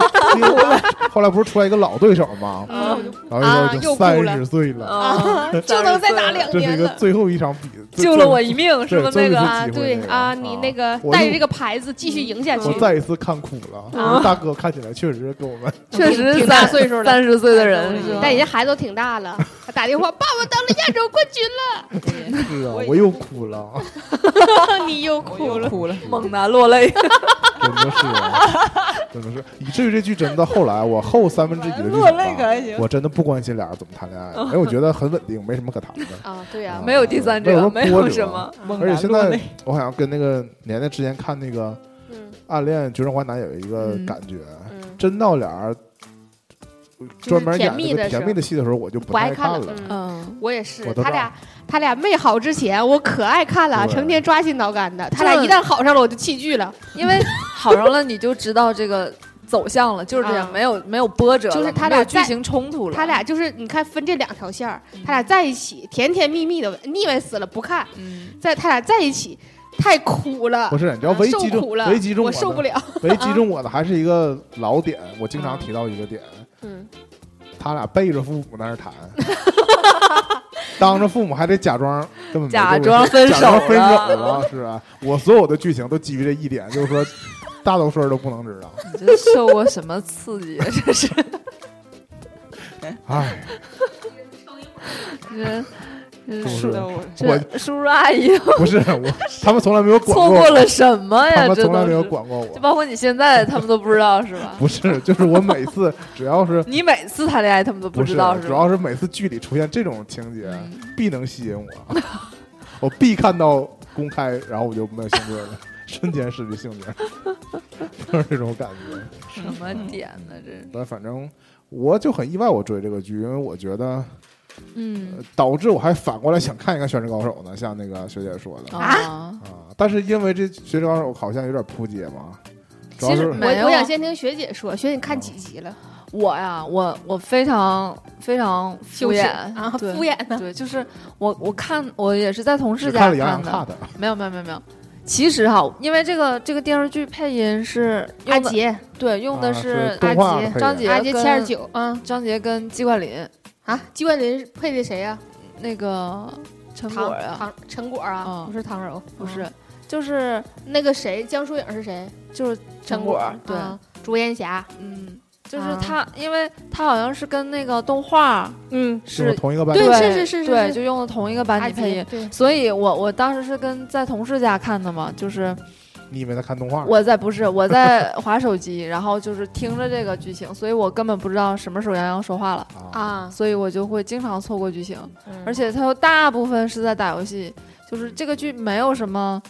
后来不是出来一个老对手嘛，嗯。然后啊就三十岁了，啊，就能再打两这是一。个最后一场比，救了我一命，是吧那个？对啊，对啊，那个啊你那个带着这个牌子继续赢下去。我，再一次看哭了。啊。大哥看起来确实跟我们确实挺大三岁数了。三十岁的人？但人家孩子都挺大了，他打电话，爸，爸当了亚洲冠军是啊我，又哭了，你又哭了。哭了，猛男落泪。真的是啊，真的是，以至于这剧真的后来我后三分之一的剧落泪可情吧，还行。我真的不关心俩人怎么谈恋爱，因为我觉得很稳定，没什么可谈的。啊，对呀啊，没有第三者，没有什么没有什么。而且现在我好像跟那个年年之前看那个《嗯暗恋决胜华南》有一个嗯感觉，嗯，真到俩人专门演甜蜜的甜蜜的戏的时候，我就不不爱。看了。嗯，嗯，我也是他俩他俩没好之前，我可爱看了，成天抓心挠肝的。他俩一旦好上了，我就弃剧了。因为好上了，你就知道这个走向了，就是这样，啊没有没有波折，就是他俩剧情冲突了。他俩就是你看分这两条线儿，嗯他俩在一起甜甜蜜蜜的，腻歪死了不看。嗯，在他俩在一起太苦了，不是，你知道唯受击中中我受不了。唯击中 我的还是一个老点，我经常提到一个点，嗯，他俩背着父母在那儿谈，当着父母还得假装根本假装分假装分手了，是啊，我所有的剧情都基于这一点，就是说大多数人都不能知道。你这受过什么刺激？这是哎，这这是叔的我 叔叔阿姨不是我，他们从来没有管错过我，过了什么呀？这都们从来没有，管过我。就包括你现在，他们都不知道是吧？不是，就是我每次只要是 你每次谈恋爱，他们都不知道是吧？主要是每次剧里出现这种情节，嗯必能吸引我，我必看到公开，然后我就没有兴趣了，瞬间失去兴趣，就是这种感觉。什么点呢？这是但反正我就很意外，我追这个剧，因为我觉得嗯。呃导致我还反过来想看一看《全职高手》呢，像那个学姐说的。啊，啊。但是因为这《全职高手》好像有点扑街嘛，主要其实是我我想先听学姐说，学姐你看几集了？我呀，我我非常非常敷衍。啊，敷衍的。对，就是我我看我也是在同事家只看了杨洋的，没有没有没有没有。其实哈，因为这个这个电视剧配音是，阿杰，对，用的啊是阿杰张杰跟阿杰七二九啊张杰跟季冠霖啊，季冠霖配的谁呀？那个陈唐果呀，唐陈果啊，嗯。不是唐柔，不是。嗯，就是那个谁，江疏影是谁？就是陈果，对，啊朱烟霞，嗯，就是啊。它，因为他好像是跟那个动画嗯，是。是。同一个班对对是是是是。对，是就用的同一个班阿级配音。杰对，所以我我当时是跟在同事家看的嘛，就是你以为在看动画？我在不是我在划手机，然后就是听着这个剧情，所以我根本不知道什么时候杨洋说话了，啊，啊，所以我就会经常错过剧情，嗯。而且他又大部分是在打游戏，就是这个剧没有什么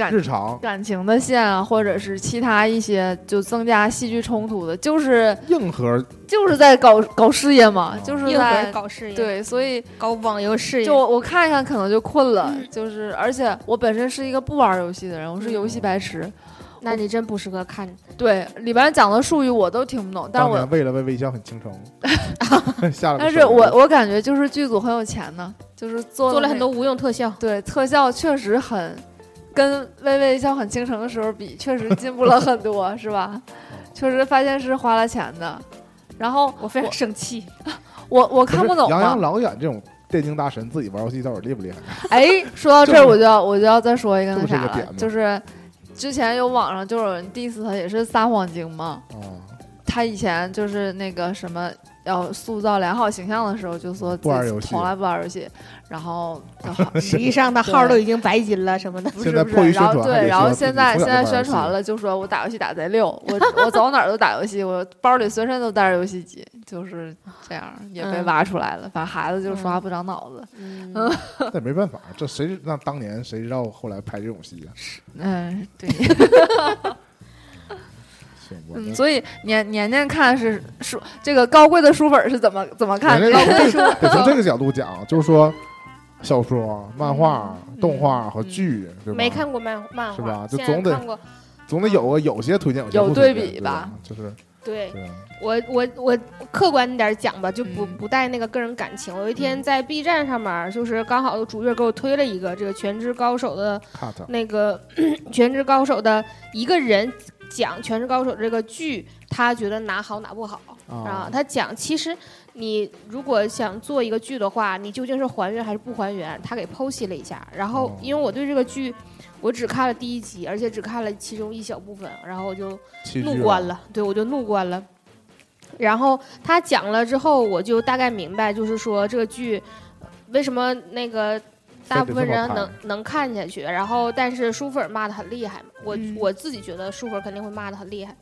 感日常感情的线啊，或者是其他一些就增加戏剧冲突的，就是硬核就是在搞搞事业嘛，哦就是在搞事业，，对，所以搞网游事业，就我看一看可能就困了，就是而且我本身是一个不玩游戏的人，我是游戏白痴，那你真不适合看。对里边讲的术语我都听不懂，但是我为了为微笑很倾城，下了但是我我感觉就是剧组很有钱呢，就是做那做了很多无用特效，对特效确实很跟微微一笑很倾城的时候比，确实进步了很多，是吧？确实发现是花了钱的。然后我非常生气。我我看不懂嘛，杨洋老演这种电竞大神，自己玩游戏到底厉不厉害？哎，说到这儿我就要我就要再说一个这那啥了就是之前有网上就有人 diss 他，也是撒谎精嘛。啊，他以前就是那个什么要塑造良好形象的时候，就说自己不玩游戏从来不玩游戏，然后 实际上他号都已经白金了什么的。不现在迫于是不是，然后对，然后现在现在宣传了，就说我打游戏打贼溜，我 我走哪儿都打游戏，我包里随身都带着游戏机，就是这样也被嗯挖出来了。反正孩子就是说话不长脑子，嗯，那也没办法，这谁那当年谁知道后来拍这种戏啊？嗯，对，嗯，所以年年年看是书这个高贵的书本是怎么怎么看？人家高贵书得从这个角度讲，就是说小说、漫画、嗯动画和剧，对吧？没看过漫漫画，是吧就总得。总得有个有些推荐，有些有对比吧吧？就是对我我我客观点讲吧，就不嗯不带那个个人感情。我有一天在 B 站上面，就是刚好主页给我推了一个这个《全职高手》的那个 《全职高手》的一个人讲《全职高手》这个剧，他觉得哪好哪不好啊啊。他讲其实你如果想做一个剧的话，你究竟是还原还是不还原？他给剖析了一下。然后哦因为我对这个剧。我只看了第一集，而且只看了其中一小部分，然后我就。怒关了，对我就怒关了。然后他讲了之后，我就大概明白，就是说这个剧呃为什么那个大部分人能能看下去，然后但是书粉骂的很厉害嘛。我、嗯我自己觉得书粉肯定会骂的很厉害，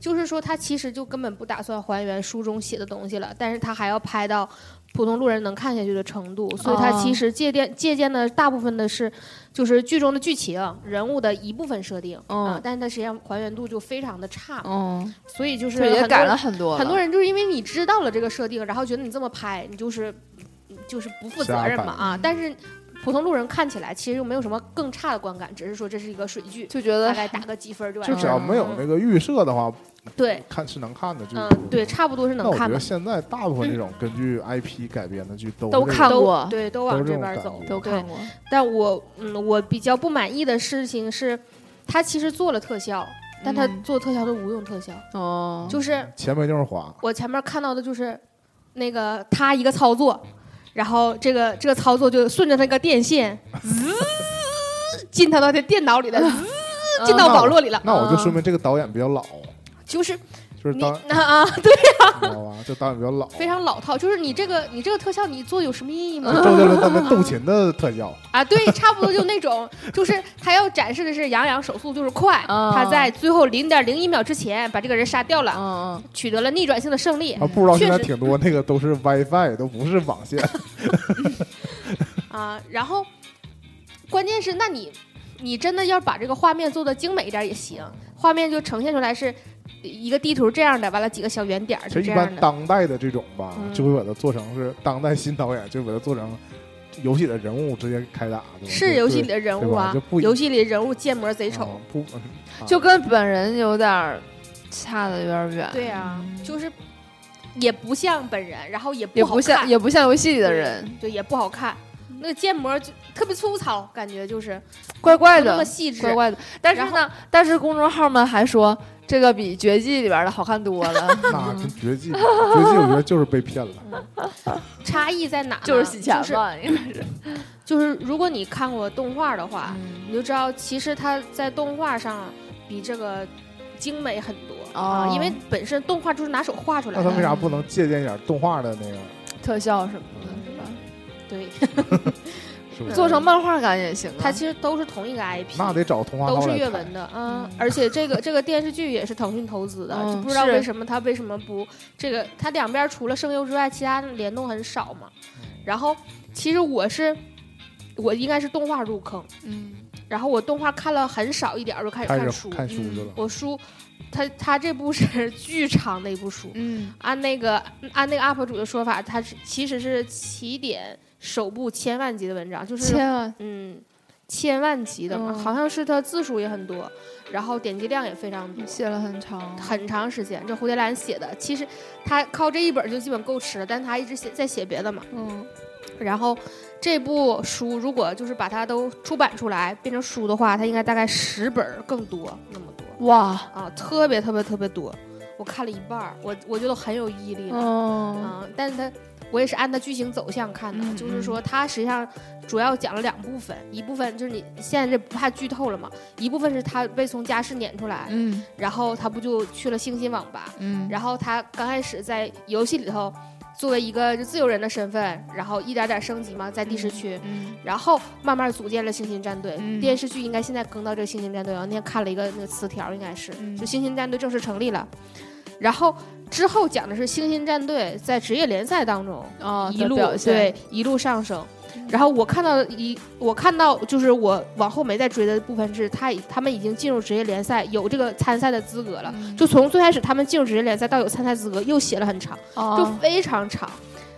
就是说他其实就根本不打算还原书中写的东西了，但是他还要拍到普通路人能看下去的程度，所以他哦其实借鉴借鉴的大部分的是就是剧中的剧情、人物的一部分设定，嗯啊，但是他实际上还原度就非常的差，嗯，所以就是也改了很多了，很多人就是因为你知道了这个设定，然后觉得你这么拍，你就是就是不负责任嘛啊！但是普通路人看起来其实又没有什么更差的观感，只是说这是一个水剧，就觉得大概打个几分就完就只要。没有那个预设的话，对，看是能看的剧。嗯，对，差不多是那我觉得能看的，现在大部分这种根据 IP 改编的剧都都看过。都对，都都往这边走都看过，但我嗯，我比较不满意的事情是，他其实做了特效，但他嗯。做特效都无用特效，哦，就是前面就是滑。我前面看到的就是那个他一个操作，然后这个这个操作就顺着那个电线，滋进他的电脑里了，滋进到网络里了。那我就嗯说明这个导演比较老，就是你就是导，那啊，对，呀知道吧？就导演比较老。非常老套。就是你这个你这个特效你做有什么意义吗？周杰伦他们斗琴的特效，啊，对，差不多就那种，就是他要展示的是杨洋手速就是快，嗯他在最后零点零一秒之前把这个人杀掉了，嗯取得了逆转性的胜利啊，不知道现在挺多那个都是 WiFi，都不是网线。啊。然后关键是，那你你真的要把这个画面做的精美一点也行，画面就呈现出来是一个地图这样的，完了几个小圆点儿其实一。般当代的这种吧，嗯。就会把它做成是当代新导演，就把它做成游戏的人物直接开打，是游戏里的人物啊就不，游戏里人物建模贼丑。对啊不嗯啊。就跟本人有点儿差的有点远，对啊，就是也不像本人，然后也也不不好看。像也不像游戏里的人，对，也不好看。那个建模就特别粗糙，感觉就是怪怪的那么，细致。怪怪的。但是呢，但是公众号们还说这个比《绝技》里边的好看多了，那 跟绝技，绝技我觉得就是被骗了。差异在哪呢？就是洗钱就是嘛，应该是。就是如果你看过动画的话，嗯你就知道其实它在动画上比这个精美很多。啊，哦因为本身动画就是拿手画出来的。那他为啥不能借鉴一点动画的那个？特效什么的？对，是不是？做成漫画感也行啊。它其实都是同一个 IP，那得找童话都是阅文的，嗯嗯，而且这个这个电视剧也是腾讯投资的，嗯就不知道为什么它为什么不这个它两边除了声优之外，其他联动很少嘛。然后其实我是我应该是动画入坑，嗯，然后我动画看了很少一点儿就开始看书，看书去了。我书，他他这部是 巨长的一部书，嗯按那个按那个 UP 主的说法，它是其实是起点首部千万级的文章，就是千万。嗯千万级的嘛，嗯。好像是它字数也很多，然后点击量也非常多。写了很长，很长时间，这蝴蝶兰写的，其实他靠这一本就基本够吃了，但他一直写在写别的嘛。嗯。然后这部书如果就是把它都出版出来变成书的话，它应该大概十本儿更多那么多。哇，啊，特别特别特别多，我看了一半儿，我我觉得很有毅力了，嗯。啊，但是它我也是按它剧情走向看的，嗯就是说它实际上主要讲了两部分，一部分就是你现在这不怕剧透了嘛，一部分是他被从家室撵出来，嗯然后他不就去了星星网吧，嗯，然后他刚开始在游戏里头作为一个就自由人的身份，然后一点点升级嘛，在第十区。嗯然后慢慢组建了星星战队。嗯电视剧应该现在更到这个星星战队我。那天看了一个那个词条，应该是、嗯就星星战队正式成立了。然后之后讲的是星星战队在职业联赛当中啊，一路对一路上升。然后我看到一，我看到就是我往后没再追的部分是，他已他们已经进入职业联赛，有这个参赛的资格了。嗯就从最开始他们进入职业联赛到有参赛资格，又写了很长，就啊非常长。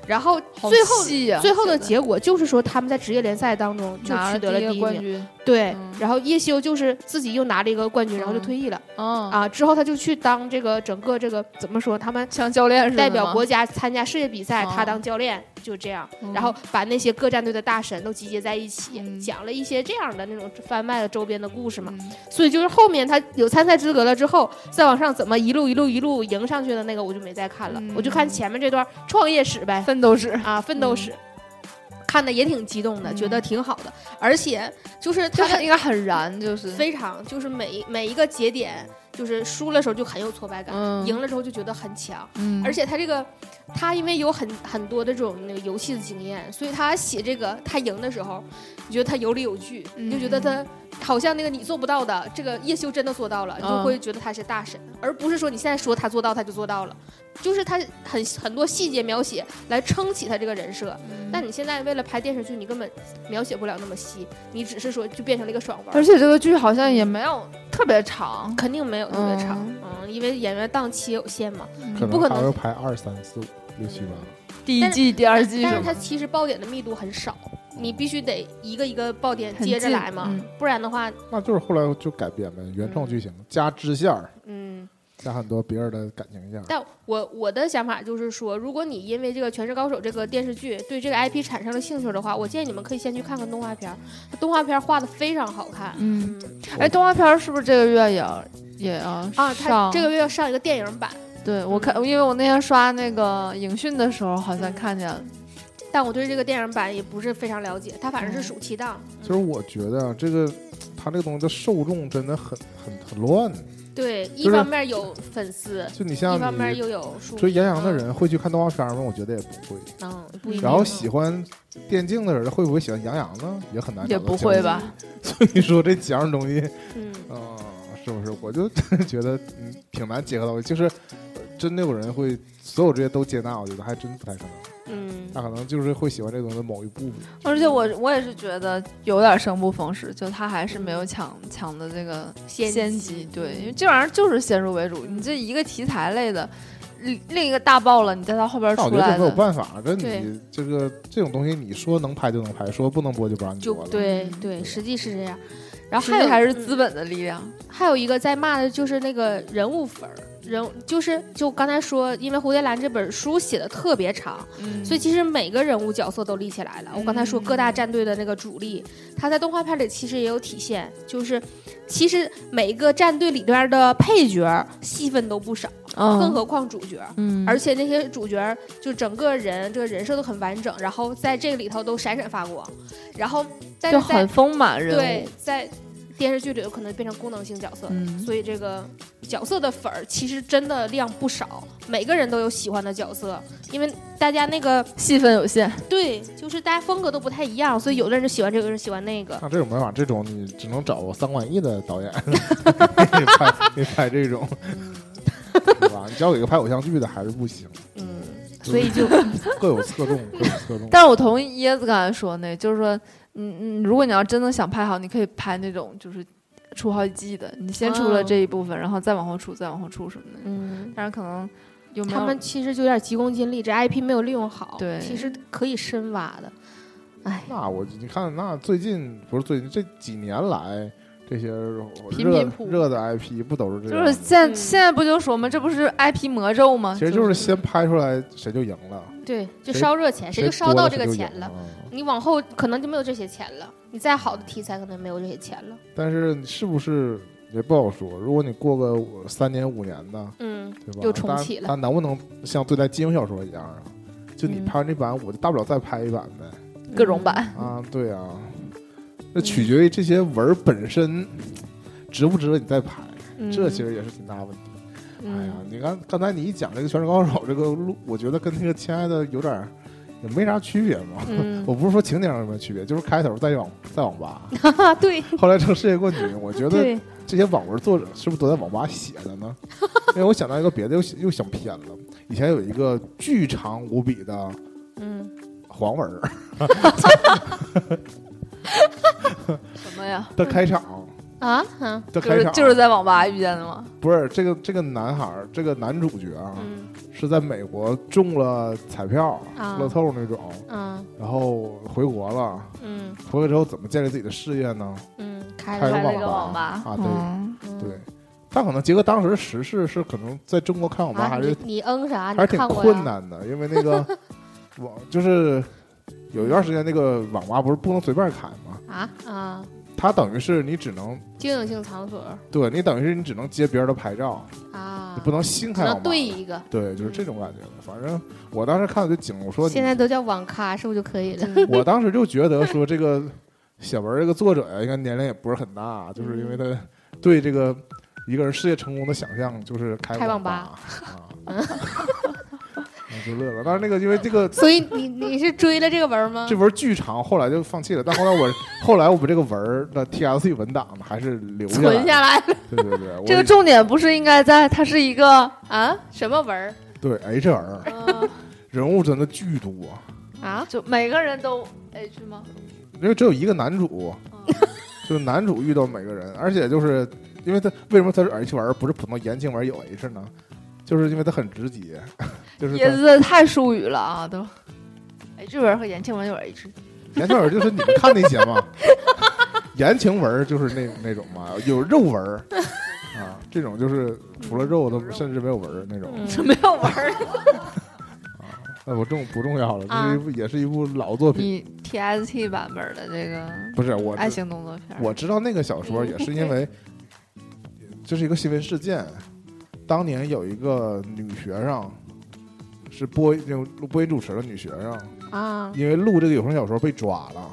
然后最后最后的结果就是说他们在职业联赛当中就取得了一名，一个冠军，对。嗯。然后叶修就是自己又拿了一个冠军，然后就嗯。退役了、嗯，啊。之后他就去当这个整个这个怎么说，他们像教练代表国家参加世界比赛，哦他当教练，就这样。嗯。然后把那些各战队的大神都集结在一起，嗯。讲了一些这样的那种贩卖的周边的故事嘛。嗯。所以就是后面他有参赛资格了之后，再往上怎么一路一路一路迎上去的那个，我就没再看了，嗯我就看前面这段创业史呗，奋斗史，啊，奋斗史。看的也挺激动的，嗯觉得挺好的，而且就是他应该很燃，就是。非常就是每每一个节点，就是输了时候就很有挫败感，嗯。赢了之后就觉得很强，嗯，而且他这个他因为有很很多的这种那个游戏的经验，所以他写这个他赢的时候，你觉得他有理有据，你就觉得他好像那个你做不到的，这个叶修真的做到了，你就嗯。会觉得他是大神，而不是说你现在说他做到他就做到了，就是他很很多细节描写来撑起他这个人设。嗯。但你现在为了拍电视剧，你根本描写不了那么细，你只是说就变成了一个爽文而。且这个剧好像也没有特别长，肯定没有特别长，嗯嗯，因为演员档期有限嘛。可不可能能还会排二三四五六七八。第一季、第二季但是它其实爆点的密度很少，你必须得一个一个爆点接着来嘛，嗯不然的话，那就是后来就改编呗，原创剧情加支线儿，嗯。加很多别人的感情线。但我我的想法就是说，如果你因为这个《全职高手》这个电视剧对这个 IP 产生了兴趣的话，我建议你们可以先去看看动画片儿，动画片儿画的非常好看。嗯，嗯哎，动画片儿是不是这个月也要也要啊，他？这个月要上一个电影版，对我看，因为我那天刷那个影讯的时候，好像嗯看见了，但我对这个电影版也不是非常了解，它反正是嗯暑期档。其实我觉得啊这个他这个东西的受众真的很很很乱。对，一就是方面有粉丝，就你像一方面又有书迷追杨洋的，人会去看动画片吗？我觉得也不会。嗯，嗯不一定。然后喜欢电竞的人会不会喜欢杨洋呢？也很难也不会吧？所以说这几样东西，嗯，啊、是不是？我就 觉得嗯挺难结合到位。就是呃真的有人会所有这些都接纳，我觉得还真不太可能。嗯，他可能就是会喜欢这个东西的某一部分。而且我我也是觉得有点生不逢时，就他还是没有抢抢的这个先机先机，对，因为这玩意儿就是先入为主，你这一个题材类的，另另一个大爆了，你在他后边那我觉得这没有出来的，办法，这对你这个这种东西，你说能拍就能拍，说不能播就不让你就播了。对嗯对，实际是这样。然后还有还是资本的力量，还有一个在骂的就是那个人物粉儿，人就是就刚才说，因为《蝴蝶兰》这本书写的特别长，嗯所以其实每个人物角色都立起来了。我刚才说嗯各大战队的那个主力，他在动画片里其实也有体现，就是其实每一个战队里边的配角戏份都不少，更嗯何况主角。嗯，而且那些主角就整个人这个人设都很完整，然后在这个里头都闪闪发光，然后但就是很丰满人对物，在电视剧里有可能变成功能性角色，嗯。所以这个角色的粉儿其实真的量不少，每个人都有喜欢的角色，因为大家那个戏份有限，对，就是大家风格都不太一样，所以有的人就喜欢这个，有人喜欢那个。那这种没办法，这种你只能找三管一的导演。你拍，你拍这种，对吧？你交给一个拍偶像剧的还是不行，嗯，所以就 各有侧重，各有侧重。但是我同意椰子刚才说那，就是说，嗯嗯，如果你要真的想拍好，你可以拍那种就是出好几季的，你先出了哦这一部分，然后再往后出，再往后出什么的。嗯，但是可能有没有他们其实就有点急功近利，这 IP 没有利用好，对其实可以深挖的。哎，那我你看，那最近不是最近这几年来，这些热频扑热的 IP 不都是这样？就是现嗯现在不就说吗？这不是 IP 魔咒吗？其实就是先拍出来谁就赢了，对，就烧热钱，谁就烧到这个钱了。嗯你往后可能就没有这些钱了，你再好的题材可能没有这些钱了。但是是不是也不好说。如果你过个三年五年的，嗯，对吧？又重启了它能不能像对待金庸小说一样啊？就你嗯拍完这版，我就大不了再拍一版呗。各种版。啊，对啊，这取决于这些文儿本身值不值得你再拍，嗯，这其实也是挺大问题。哎呀嗯，，你看刚才你一讲这个《全职高手》这个路，我觉得跟那个《亲爱的》有点也没啥区别嘛。嗯 我不是说情节上有没有区别，就是开头在网在网吧，对后来成世界冠军。我觉得，这些网文作者是不是都在网吧写的呢？因为我想到一个别的，又又想偏了。以前有一个巨长无比的嗯，黄文儿什么呀？的开场。啊啊，的开场，就是在网吧遇见的吗？不是这个这个男孩，这个男主角啊，嗯。是在美国中了彩票、啊。乐透那种，嗯。然后回国了。嗯。回来之后怎么建立自己的事业呢？嗯，开开了网吧。啊对。对，他可能结合当时的时事，是可能在中国开网吧啊，还是你你嗯啥？还是挺？困难的，因为那个网 就是有一段时间那个网吧不是不能随便开吗？啊啊，它等于是你只能经营性场所对你等于是你只能接别人的牌照，啊，你不能新开网吧。对一个。对，就是这种感觉的。反正我当时看了就惊了，我说现在都叫网咖，是不是就可以了？我当时就觉得说这个写文这个作者呀，应该年龄也不是很大，就是因为他对这个一个人事业成功的想象就是开开网吧啊 我就乐了。但是那个因为这个 所以你你是追了这个文儿吗这？文儿巨长，后来就放弃了。但后来我后来我们这个文儿的 TLC 文档呢还是留下存下来了对对对，这个重点不是应该在它是一个啊？什么文儿？对 HR 嗯人物真的巨多，啊？就每个人都 H 吗？因为只有一个男主，嗯就是男主遇到每个人，而且就是因为他为什么他是 H 文不是普通言情文有 H 呢？就是因为他很直接，就是他椰子太术语了啊，都 H 文和言情文有 H，言情文就是你们看那些嘛，言情文就是那那种嘛，有肉文 啊，这种就是除了肉都甚至没有文那种。嗯没有文儿。那不重不重要了？这啊是一部也是一部老作品，你 TST 版本的这个不是我爱情动作片，我知道那个小说也是因为这是一个新闻事件，当年有一个女学生是播那种录播音主持的女学生，啊因为录这个有声小说被抓了。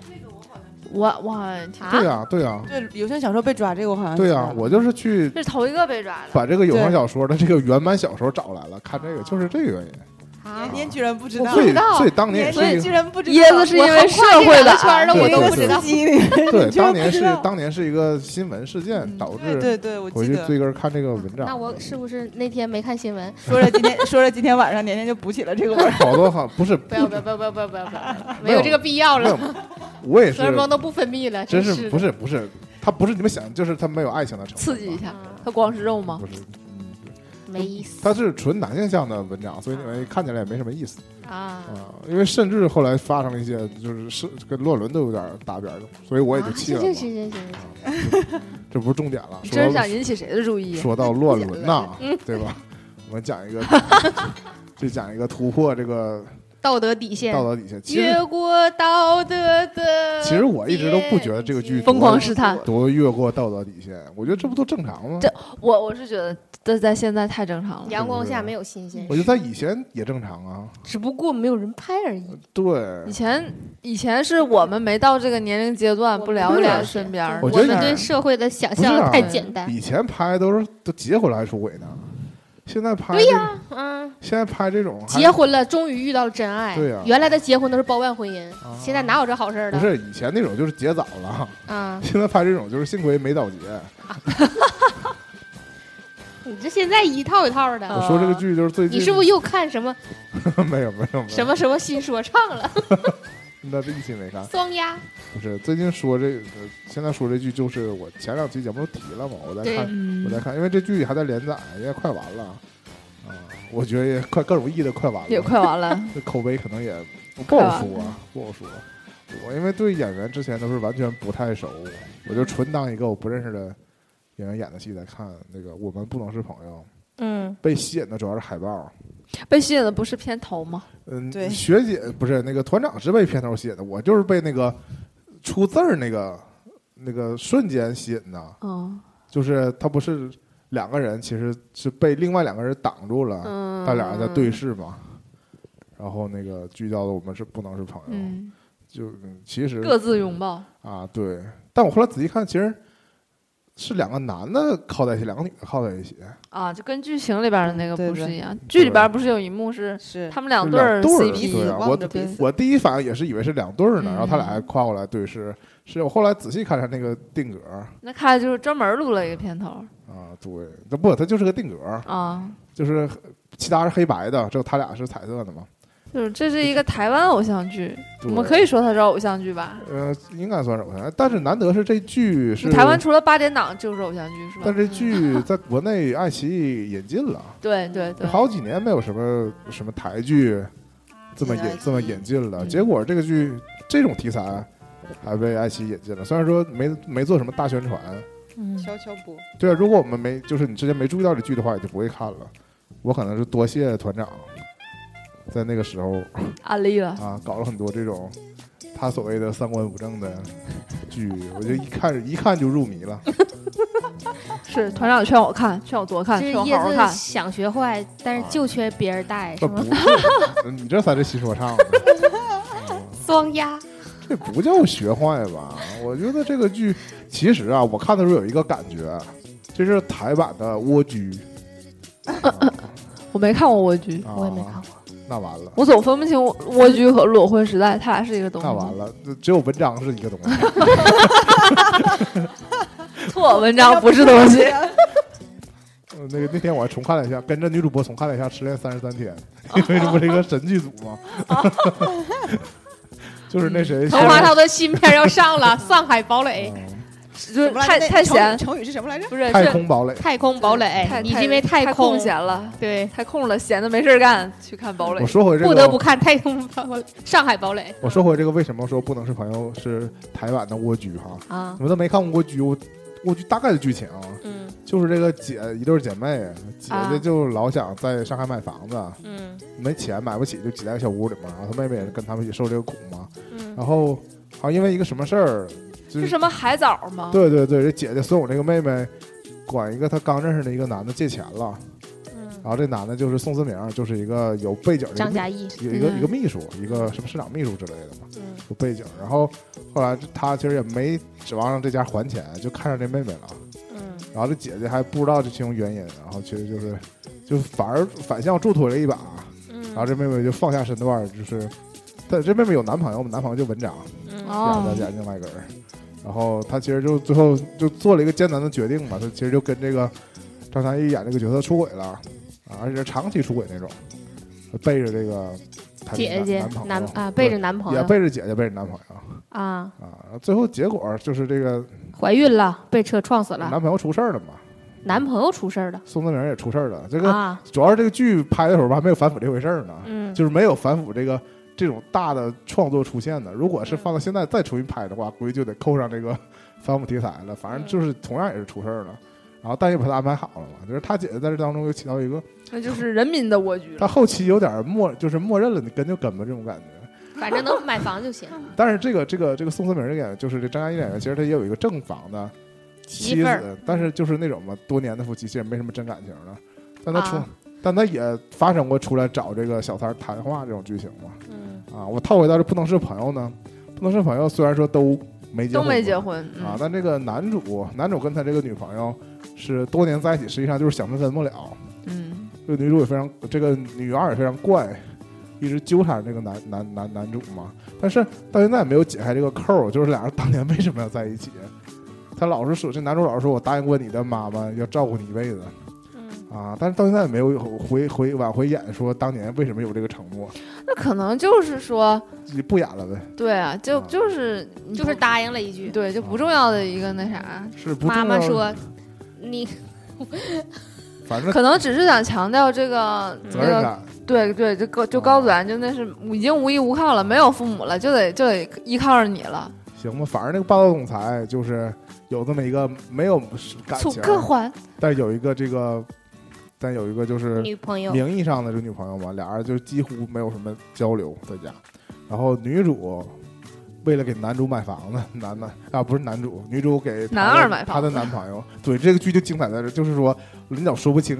我我好像听，对呀、对呀、对，有声小说被抓，这个我好像对呀、我就是去这是头一个被抓的。把这个有声小说的这个原版小说找来了，看这个就是这个原因。啊年！年居然不知道，所以知道所以当年也年年是一个居然不知道，椰子是因为社会的圈的，对我都不知道。对当年是当年是一个新闻事件，嗯导对致对对，我回去记得。追根看这个文章。那我是不是那天没看新闻？说着今天说着今天晚上年年就补起了这个文儿，好多好不是不要不要不要不要不要不要不要，没有这个必要了，我也是荷尔蒙都不分泌了，真是是不是不是，它不是你们想，就是它没有爱情的成分刺激一下，啊它光是肉吗不？是，没意思它是纯男性向的文章，所以你们看起来也没什么意思啊。啊。因为甚至后来发生了一些，就是是跟乱伦都有点搭边儿的，所以我也就气了。行行行行行，这不是重点了，你真是说到想引起谁的注意？说到乱伦呐，对吧？我们讲一个，就讲一个突破这个道德底线道，德底线。其实越过道德的。其实我一直都不觉得这个剧疯狂试探多越过道德底线，我觉得这不都正常吗？这我我是觉得这在现在太正常了。阳光下没有新鲜我觉得在以前也正常啊。只不过没有人拍而已。对以，前以前是我们没到这个年龄阶段，不了解身边。我觉得你我们对社会的想象太简单。以前拍都是都结婚了还出轨呢，现在拍对这个呀，嗯，现在拍这种结婚了，终于遇到了真爱。对呀原来的结婚都是包办婚姻，啊现在哪有这好事儿的？不是以前那种就是结早了，啊，现在拍这种就是幸亏没早结。你这现在一套一套的。我说这个剧就是最近你是不是又看什么 没有没有没有什么什么新说唱了？那这一期没看，双鸭，不是最近说这个，现在说这剧就是我前两期节目都提了嘛，我在看嗯我在看，因为这剧还在连载，也快完了啊，我觉得也快各种意的快完了，也快完了。这口碑可能也不好说啊，不好说。我因为对演员之前都是完全不太熟，我就纯当一个我不认识的演员演的戏在看。那个我们不能是朋友，嗯，被吸引的主要是海报。被吸引的不是片头吗？嗯，对学姐不是那个团长是被片头吸引的，我就是被那个出字儿那个那个瞬间吸引的。嗯就是他不是两个人，其实是被另外两个人挡住了，嗯，他俩人在对视嘛。然后那个聚焦的我们是不能是朋友，嗯，就嗯其实各自拥抱。啊对，但我后来仔细看，其实是两个男的靠在一起，两个女的靠在一起，啊，就跟剧情里边的那个不是一样。剧里边不是有一幕是是。他们两对 CP，对啊，我着彼此我第一反应也是以为是两对儿呢，嗯。然后他俩还跨过来对视，是我后来仔细看看那个定格。那看来就是专门录了一个片头。啊，对，那不，它就是个定格，啊。就是其他是黑白的，只有他俩是彩色的嘛。就是这是一个台湾偶像剧，我们可以说它是偶像剧吧？呃，应该算是偶像，但是难得是这剧是台湾除了八点档就是偶像剧是吧？但这剧 在国内爱奇艺引进了，对对对，好几年没有什么什么台剧这么引这么引进了，嗯结果这个剧这种题材还被爱奇艺引进了，虽然说没没做什么大宣传，嗯悄悄播，对啊，如果我们没就是你之前没注意到这剧的话，也就不会看了。我可能是多谢团长，在那个时候安利了。啊，搞了很多这种他所谓的三观不正的剧，我就一看一看就入迷了。是团长劝我看，劝我多看，这劝我叶子好好看。想学坏，但是就缺别人带，是吗？这不是，你这才是新说唱双鸭，这不叫学坏吧？我觉得这个剧其实啊，我看的时候有一个感觉，这是台版的《蜗居》我没看过《蜗居》，啊，我也没看过。那完了，我总分不清《蜗居》和《裸婚时代》，它俩是一个东西。那完，了，只有文章是一个东西。错，文章不是东西。呃那个那天我还重看了一下，跟着女主播重看了一下《失恋三十三天》，因为这不是一个神剧组吗？就是那谁，滕华涛的新片要上了，《上海堡垒》嗯就是太太闲，成语是什么来着？不是太空堡垒。太空堡垒太，你因为太太空空闲了，对，太空了，闲的没事干，去看堡垒我。说回这个，不得不看太空堡垒，上海堡垒我说回这个，为什么说不能是朋友？是台湾的《蜗居》哈，啊你，们都没看过《蜗居》，我《蜗居》大概的剧情啊嗯就是这个姐一对姐妹，姐啊姐就老想在上海买房子，嗯没钱买不起，就挤在小屋里嘛。然后她妹妹也是跟他们一起受这个苦嘛。嗯然后好像因为一个什么事儿，就是什么海藻吗？对对对，这姐姐孙武这个妹妹管一个她刚认识的一个男的借钱了，嗯，然后这男的就是宋思明，就是一个有背景的一个秘张嘉译，一个一个嗯。一个秘书，一个什么市长秘书之类的嘛，嗯。有背景。然后后来他其实也没指望让这家还钱，就看上这妹妹了。嗯。然后这姐姐还不知道这其中原因，然后其实就是就反而反向助推了一把，嗯，然后这妹妹就放下身段，就是但这妹妹有男朋友，我男朋友就文章嗯。演哦。的演另外一个人，然后他其实就最后就做了一个艰难的决定吧，他其实就跟这个张嘉译演这个角色出轨了啊，而且是长期出轨那种，背着这个姐姐男男朋友男啊背着男朋友也背着姐姐背着男朋友啊。啊，最后结果就是这个怀孕了，被车撞死了，男朋友出事儿了嘛，男朋友出事儿了宋泽明也出事儿了，这个啊，主要是这个剧拍的时候吧，还没有反腐这回事儿呢，嗯。就是没有反腐这个这种大的创作出现的。如果是放到现在再重新拍的话，估计就得扣上这个 反腐题材了。反正就是同样也是出事儿了。然后但也把他安排好了嘛，就是他姐姐在这当中又起到一个，那就是人民的蜗居他。后期有点默，就是默认了你跟就跟吧这种感觉。反正能买房就行。但是这个这个这个宋思明这个演员，就是这张嘉译演员，其实他也有一个正房的妻子，但是就是那种嘛，多年的夫妻，其实没什么真感情了。但他出，啊但他也发生过出来找这个小三儿谈话这种剧情嘛。嗯，啊，我套回到这不能是朋友呢，不能是朋友，虽然说都没结都婚，没结婚啊，嗯但这个男主男主跟他这个女朋友是多年在一起，实际上就是想分分不了。嗯，这个女主也非常，这个女二也非常怪，一直纠缠这个男男男男主嘛。但是到现在也没有解开这个扣，就是俩人当年为什么要在一起？他老是说，这男主老是说我答应过你的妈妈要照顾你一辈子嗯，啊，但是到现在也没有回回往回演说当年为什么有这个承诺，那可能就是说，就不演了呗。对啊，就啊就是你就是答应了一句。对就不重要的一个那啥，是不妈妈说，你反正可能只是想强调这个那个，责任感，对对，就高就高端，就那是已经无依无靠了，没有父母了，就得就得依靠着你了，行吧？反正那个霸道总裁就是有这么一个没有感楚情，但有一个这个，但有一个就是女朋友，名义上的这女朋友嘛，俩人就几乎没有什么交流在家。然后女主为了给男主买房子，男的啊不是男主，女主给她的男二买房她的男朋友。对，这个剧就精彩在这，就是说领导说不清，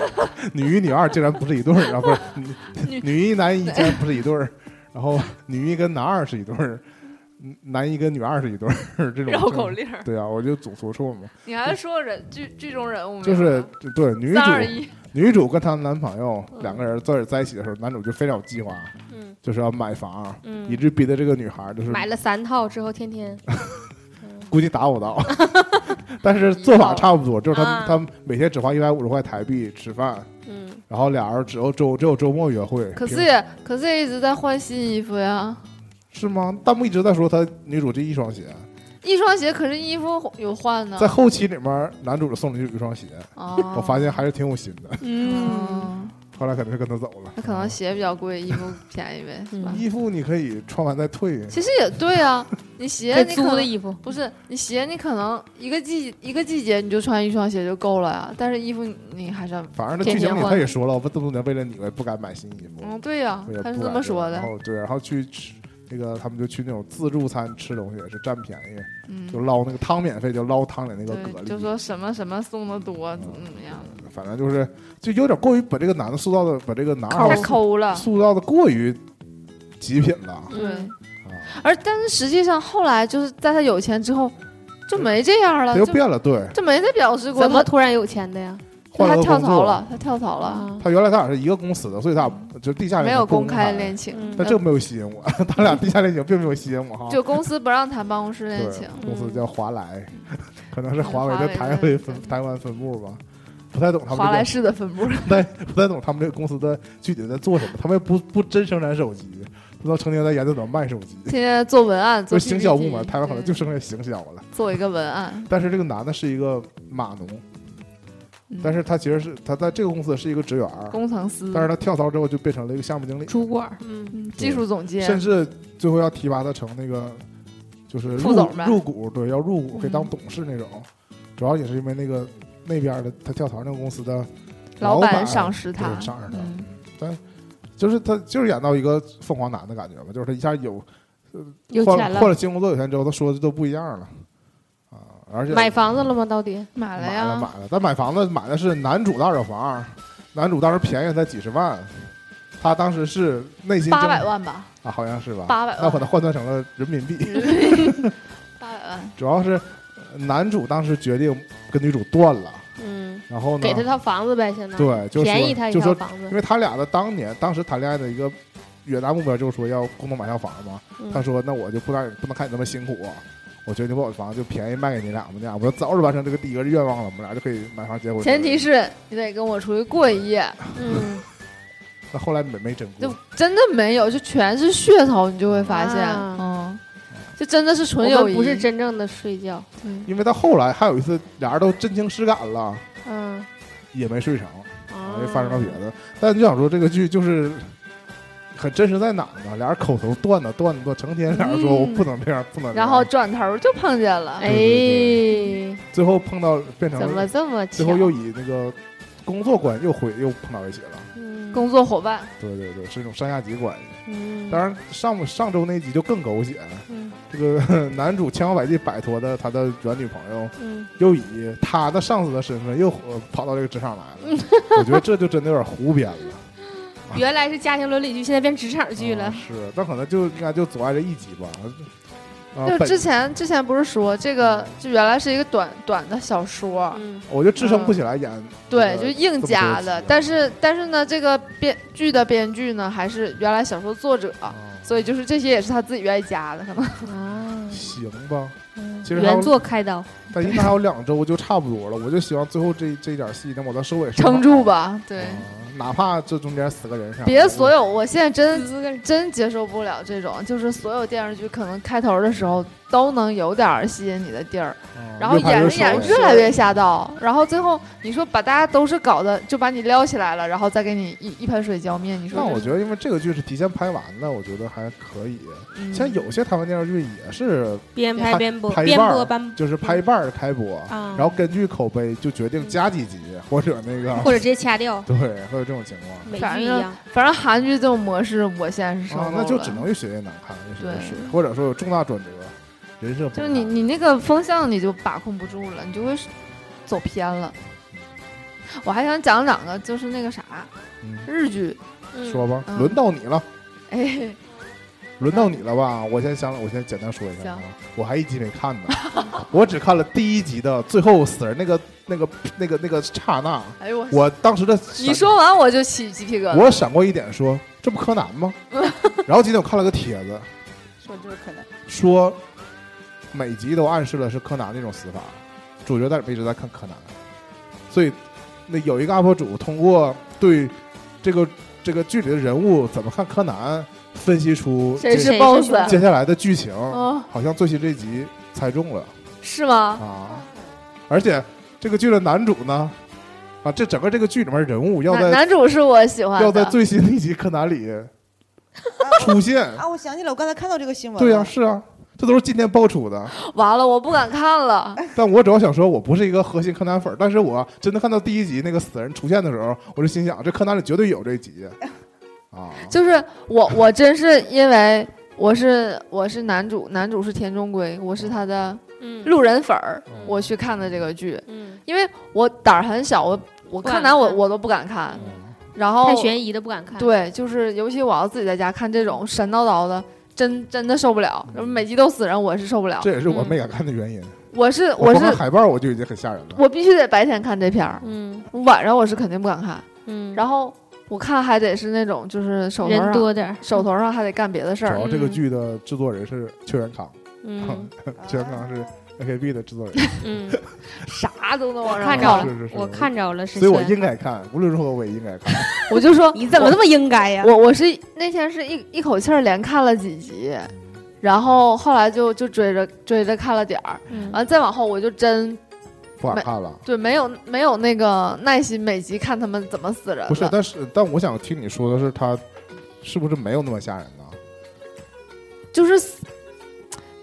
女一女二竟然不是一对儿，啊不是 女女一男一竟然不是一对儿，然后女一跟男二是一对儿，嗯男一跟女二是一对儿，这种绕口。令，对啊，我就总说错嘛，你还说人剧剧中人物名就是对女主女主跟她男朋友嗯。两个人在在一起的时候，男主就非常有计划，嗯。就是要买房，以嗯，致逼得这个女孩就是买了三套之后，天天，嗯 估计打我到，但是做法差不多，就是他啊他每天只花一百五十块台币吃饭，嗯，然后俩人只有周只有周末约会。可是也可是也一直在换新衣服呀，是吗？弹幕一直在说他女主这一双鞋，一双鞋可是衣服有换呢，在后期里面男主送了女主一双鞋，哦，我发现还是挺有心的。嗯，嗯，后来肯定是跟他走了。那可能鞋比较贵，衣服便宜呗，是吧？衣服你可以穿完再退，其实也对啊，你鞋你租的衣服，不是你鞋，你可能一个季一个季节你就穿一双鞋就够了呀，但是衣服你还是要，反正那剧情里他也说了，我这么多年为了你，我也不敢买新衣服。嗯，对呀我也，他是不敢这么说的。然，后对，然后去吃那个，他们就去那种自助餐吃东西，也是占便宜，嗯，就捞那个汤免费，就捞汤里那个蛤，蜊。就说什么什么送的多，怎么怎么样？的，反正就是就有点过于把这个男的塑造的，把这个男太抠了，塑造的过于极品了。对。而但是实际上后来就是在他有钱之后就没这样了，就变了，对，就没再表示过怎么，突然有钱的呀？换他跳槽了，他跳槽了，啊，他原来他俩是一个公司的，所以他俩就地下恋情没有公开开恋情，嗯但这个没有吸引我，他俩地下恋情并没有吸引我哈。就公司不让谈办公室恋情，，公司嗯叫华莱，可能是华为的台湾分台湾分部吧，不太懂他们，华莱士的分部，不太不太懂他们这个公司的具体在做什么，他们不不真生产手机，不知道成天在研究怎么卖手机。天天做文案，做就行销部门，台湾可能就剩下行销了。做一个文案，但是这个男的是一个码农，嗯但是他其实是他在这个公司是一个职员儿，工程师，但是他跳槽之后就变成了一个项目经理，主管，嗯，嗯技术总监，甚至最后要提拔他成那个就是入入股，对，要入股可以当嗯董事那种。主要也是因为那个那边的他跳槽那个公司的老板赏识他。对，赏识他，嗯，就是他就是演到一个凤凰男的感觉吧，就是他一下有换有钱了。换了新工作有钱之后，他说的都不一样了。啊，而且买房子了吗？到底？买了买了呀，买了，但买房子买的是男主的二手房，男主当时便宜才几十万，他当时是内心八百万吧，啊，好像是吧？八百万那把它换算成了人民币，八百万，主要是呃男主当时决定跟女主断了，嗯，然后呢，给他套房子呗，现在对，就说便宜他一就说，套房子因。为他俩的当年当时谈恋爱的一个远大目标就是说要共同买套房嘛，嗯他说那我就不让不能看你那么辛苦。我觉得你把我的房子就便宜卖给你俩嘛，这样我早日完成这个第一个愿望了，我们俩就可以买房结婚。前提是你得跟我出去过一夜，嗯，那后来没没真就，真的没有，就全是噱头，你就会发现，啊嗯，就真的是纯友谊，不是真正的睡觉。对因为到后来还有一次俩人都真情实感了，嗯，也没睡成，啊也发生了别的。但就想说这个剧就是很真实在哪呢？俩人口头断的断的，成天俩人说嗯我不能这样，不能。然后转头就碰见了，哎，最后碰到变成怎么这么巧？最后又以那个工作关系又回又碰到一起了。嗯工作伙伴，对对对，是一种上下级关系。嗯，当然上上周那集就更狗血，嗯这个 男主千方百计摆脱的他的原女朋友，嗯，又以他的上司的身份又呃跑到这个职场来了。我觉得这就真的有点胡编了。原来是家庭伦理剧，现在变职场剧了啊。是，但可能就应该就阻碍这一集吧。啊，就之前之前不是说这个就原来是一个短短的小说，嗯我就支撑不起来演。对，这个就硬加的。但是是但是呢，这个编剧的编剧呢还是原来小说作者，所以就是这些也是他自己愿意加的，可能。啊，行吧，嗯其实原作开刀，但应该还有两周就差不多了。我就希望最后这这一点戏能把它收尾撑住。吧，对，啊哪怕这中间死个人啥，别所有，我现在真真接受不了这种，就是所有电视剧可能开头的时候都能有点儿吸引你的地儿，啊然后演着演着越来越下道，然后最后你说把大家都是搞的，就把你撩起来了，然后再给你一一盆水浇灭，你说这但我觉得，因为这个剧是提前拍完的，我觉得还可以。嗯像有些台湾电视剧也是，边拍拍边播，边拍一半就是拍一半儿开播，啊，然后根据口碑就决定加几集，或者那个或者直接掐掉，对，会有这种情况。美反正剧一样。反正韩剧这种模式，我现在是受那就只能越学越难看，越学越对水，或者说有重大转折，人设就是你你那个风向你就把控不住了，你就会走偏了。我还想讲两个，就是那个啥嗯。日剧，嗯。说吧，嗯。轮到你了，哎，轮到你了吧？我先想，我先简单说一下啊，我还一集没看呢，我只看了第一集的最后死人那个那个那个那个刹那，哎呦我，我当时的你说完我就起鸡皮疙瘩。我闪过一点说，这不柯南吗？然后今天我看了个帖子，说就是柯南，说每集都暗示了是柯南那种死法，主角在一直在看柯南，所以那有一个 UP 主通过对这个这个剧里的人物怎么看柯南，分析出谁是 BOSS？接下来的剧情，哦，好像最新这集猜中了是吗？啊！而且这个剧的男主呢，啊，这整个这个剧里面人物要在男主是我喜欢的，要在最新的一集柯南里出现。啊，我想起来，我刚才看到这个新闻了。对呀、是啊，这都是今天爆出的。完了，我不敢看了。但我主要想说，我不是一个核心柯南粉儿，但是我真的看到第一集那个死人出现的时候，我就心想，这柯南里绝对有这一集啊！就是我，我真是因为我是我是男主，男主是田中圭，我是他的嗯路人粉儿，嗯我去看的这个剧，嗯，因为我胆儿很小，我我柯南我我都不敢看，嗯然后太悬疑的不敢看。，对，就是尤其我要自己在家看这种神叨叨的，真真的受不了，嗯每集都死人，我是受不了这。也是我没敢看的原因。我是我我是海报我就已经很吓人了。我必须得白天看这片儿，嗯晚上我是肯定不敢看。嗯，然后我看还得是那种就是手头人上多点，手头上还得干别的事儿。主要这个剧的制作人是邱元康，嗯 邱元康是 AKB 的制作人，嗯，啥都能往上看着了是是是，我看着了，是所以我应该看，无论如何我也应该看。我就说你怎么那么应该呀？我我是那天是一一口气儿连看了几集，然后后来就就追着追着看了点儿，嗯完了再往后我就真不敢看了。对没有没有那个耐心每集看他们怎么死人。不是，但是但我想听你说的是他是不是没有那么吓人呢？就是死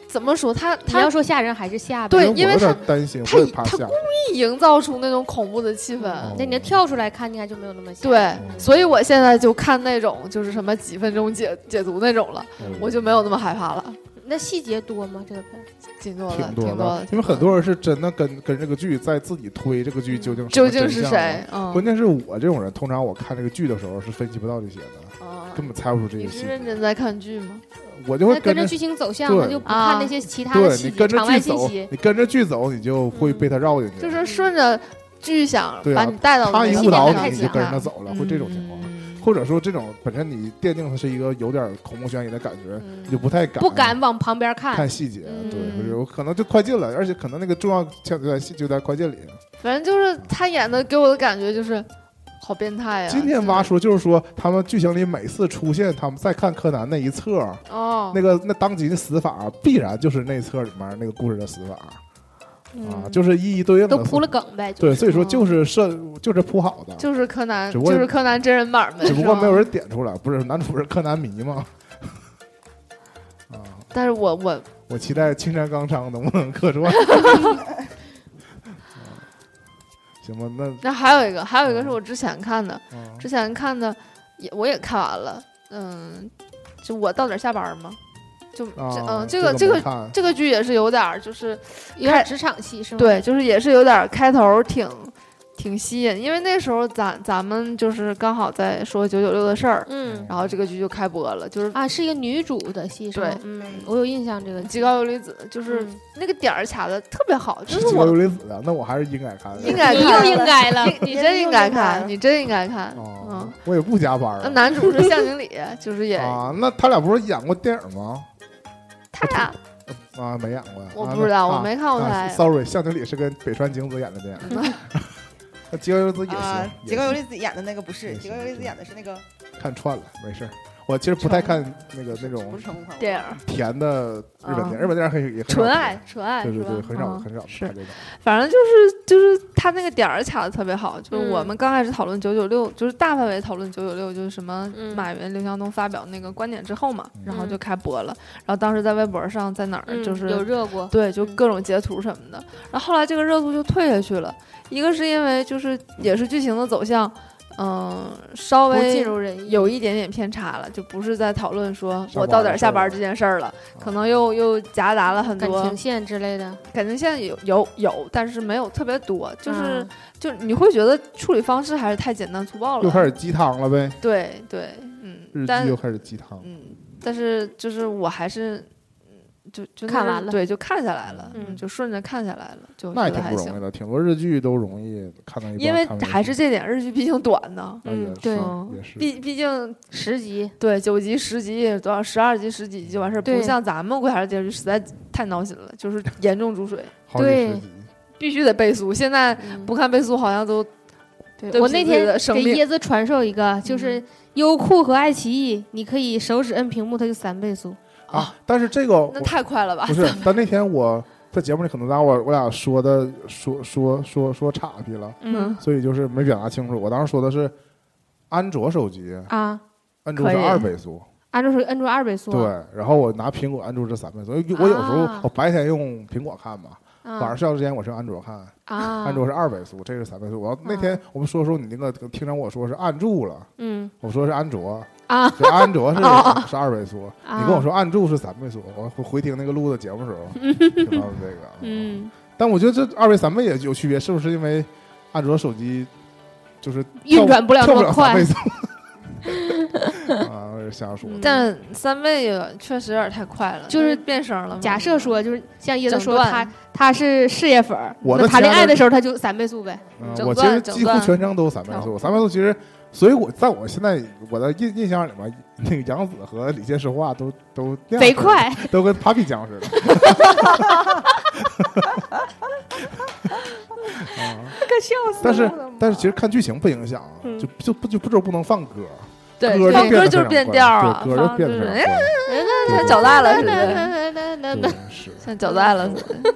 怎么说他他要说吓人还是吓呗？对因为我有点他担心，他他吓。营造出那种恐怖的气氛。哦那你要跳出来看，应该就没有那么吓。对，所以我现在就看那种就是什么几分钟解解读那种了，嗯我就没有那么害怕了，那细节多吗？这个片儿挺多的，挺多的，因为很多人是真的跟跟这个剧在自己推这个剧究竟究竟是谁啊？？嗯关键是我这种人，通常我看这个剧的时候是分析不到这些的，啊根本猜不出这你是些细节。认真在看剧吗？我就会跟着着剧情走向，对那就不啊看那些其他的细节、对你跟着场外剧走信息，。你跟着剧走，你就会被他绕进去。就是顺着剧想把你带到他一误导你，你就跟着他走了，会这种情况。嗯或者说这种本身你奠定的是一个有点恐怖悬疑的感觉，嗯你就不太敢不敢往旁边看。看细节，嗯对，有可能就快进了，而且可能那个重要桥段戏就在快进里。反正就是他演的给我的感觉就是好变态呀。今天挖说就是说，他们剧情里每次出现他们在看柯南那一册，哦，那个那当集的死法必然就是那册里面那个故事的死法。啊，嗯就是一一对应的都铺了梗呗。对，就是所以说就是设就是铺好的，就是柯南，只不过就是柯南真人版呗。只不过没有人点出来，不是男主是柯南迷吗？啊，但是我我 我期待青山刚昌能不能客串。啊行吧，那那还有一个，还有一个嗯是我之前看的，啊之前看的也我也看完了，嗯，就我到点下班吗？就这啊嗯，这个这个这个剧也是有点，就是有点职场戏是吗？，对，就是也是有点开头挺挺吸引，因为那时候咱咱们就是刚好在说九九六的事儿，嗯然后这个剧就开播了，就是啊，是一个女主的戏是吗？对嗯，我有印象这个极高游离子，就是嗯那个点儿卡的特别好，就是是游我离子的，那我还是应该看的。你应该看又应该了，你真应该看，你真应该看，哦嗯，，我也不加班啊。那男主是向经理，就是演啊，那他俩不是演过电影吗？他俩啊，没演过我不知道，那我没看过他啊。Sorry，向经理是跟北川景子演的电影。那吉高由里子也啊行，，吉高由里里子演的那个不是，也吉高由里子演的是那个看串了，没事儿。我其实不太看那个那种电影甜的日本电影，啊日本电影很也纯爱，纯爱对对对，很少嗯很少是看这种。反正就是就是他那个点儿卡的特别好，就是嗯我们刚开始讨论九九六，就是大范围讨论九九六，就是什么嗯。马云、刘强东发表那个观点之后嘛，嗯。然后就开播了，然后当时在微博上在哪儿嗯就是有热过，对，就嗯。各种截图什么的。然后后来这个热度就退下去了，一个是因为就是也是剧情的走向，嗯、稍微尽如人意。有一点点偏差了，就不是在讨论说我到点儿下班这件事儿了，可能又又夹杂了很多感情线之类的，感情线有有有，但是没有特别多，就是、嗯就你会觉得处理方式还是太简单粗暴了。又开始鸡汤了呗，对对，嗯日，但剧又开始鸡汤。嗯，但是就是我还是。嗯就就看完了对，就看下来了，嗯就顺着看下来了，就那也觉还行挺不容易。的，挺多日剧都容易看到一半因为还是这点，日剧毕竟短呢，啊嗯对毕毕竟十集，对九集、十集多少、十二集、十几集就完事儿，不像咱们国产电视剧实在太闹心了，就是 严重注水，对。必须得倍速。现在嗯不看倍速好像都对我那天给椰子传授一个，就是优酷和爱奇艺，你可以手指摁屏幕，它就三倍速。啊，但是这个那我太快了吧不？是，但那天我在节目里可能让我我俩说的说说说说岔劈了，嗯。所以就是没表达清楚。我当时说的是安卓手机，啊，安卓是二倍速，安卓是摁住二倍速啊，对，然后我拿苹果安卓是三倍速。我有时候啊我白天用苹果看嘛，啊，晚上睡觉之前我是用安卓看，啊，安卓是二倍速，这是三倍速。我要那天我们说说你那个听着我说是按住了，嗯。我说是安卓，啊。就安卓是哦。是二倍速，啊。你跟我说按住是三倍速，我回回听那个录的节目时候 听到的这个，啊。嗯，但我觉得这二倍三倍也有区别，是不是因为安卓手机就是运转不了那么快？啊，瞎说但三倍也确实有点太快了，就是变声了。假设说就是像椰子说他他是事业粉，我的那谈恋爱的时候他就三倍速呗。嗯，我其实几乎全程都三倍速，三倍速其实，所以我在我现在我的印印象里面，那个杨紫和李健说话都都那样，贼快，都跟 Papi 酱似的。啊，可笑死但是但是其实看剧情不影响，嗯就就不就不就不能放歌，对歌放歌就是变快调啊，对，歌就放就是哎变得非常快。像脚大了似的。像脚大了似的。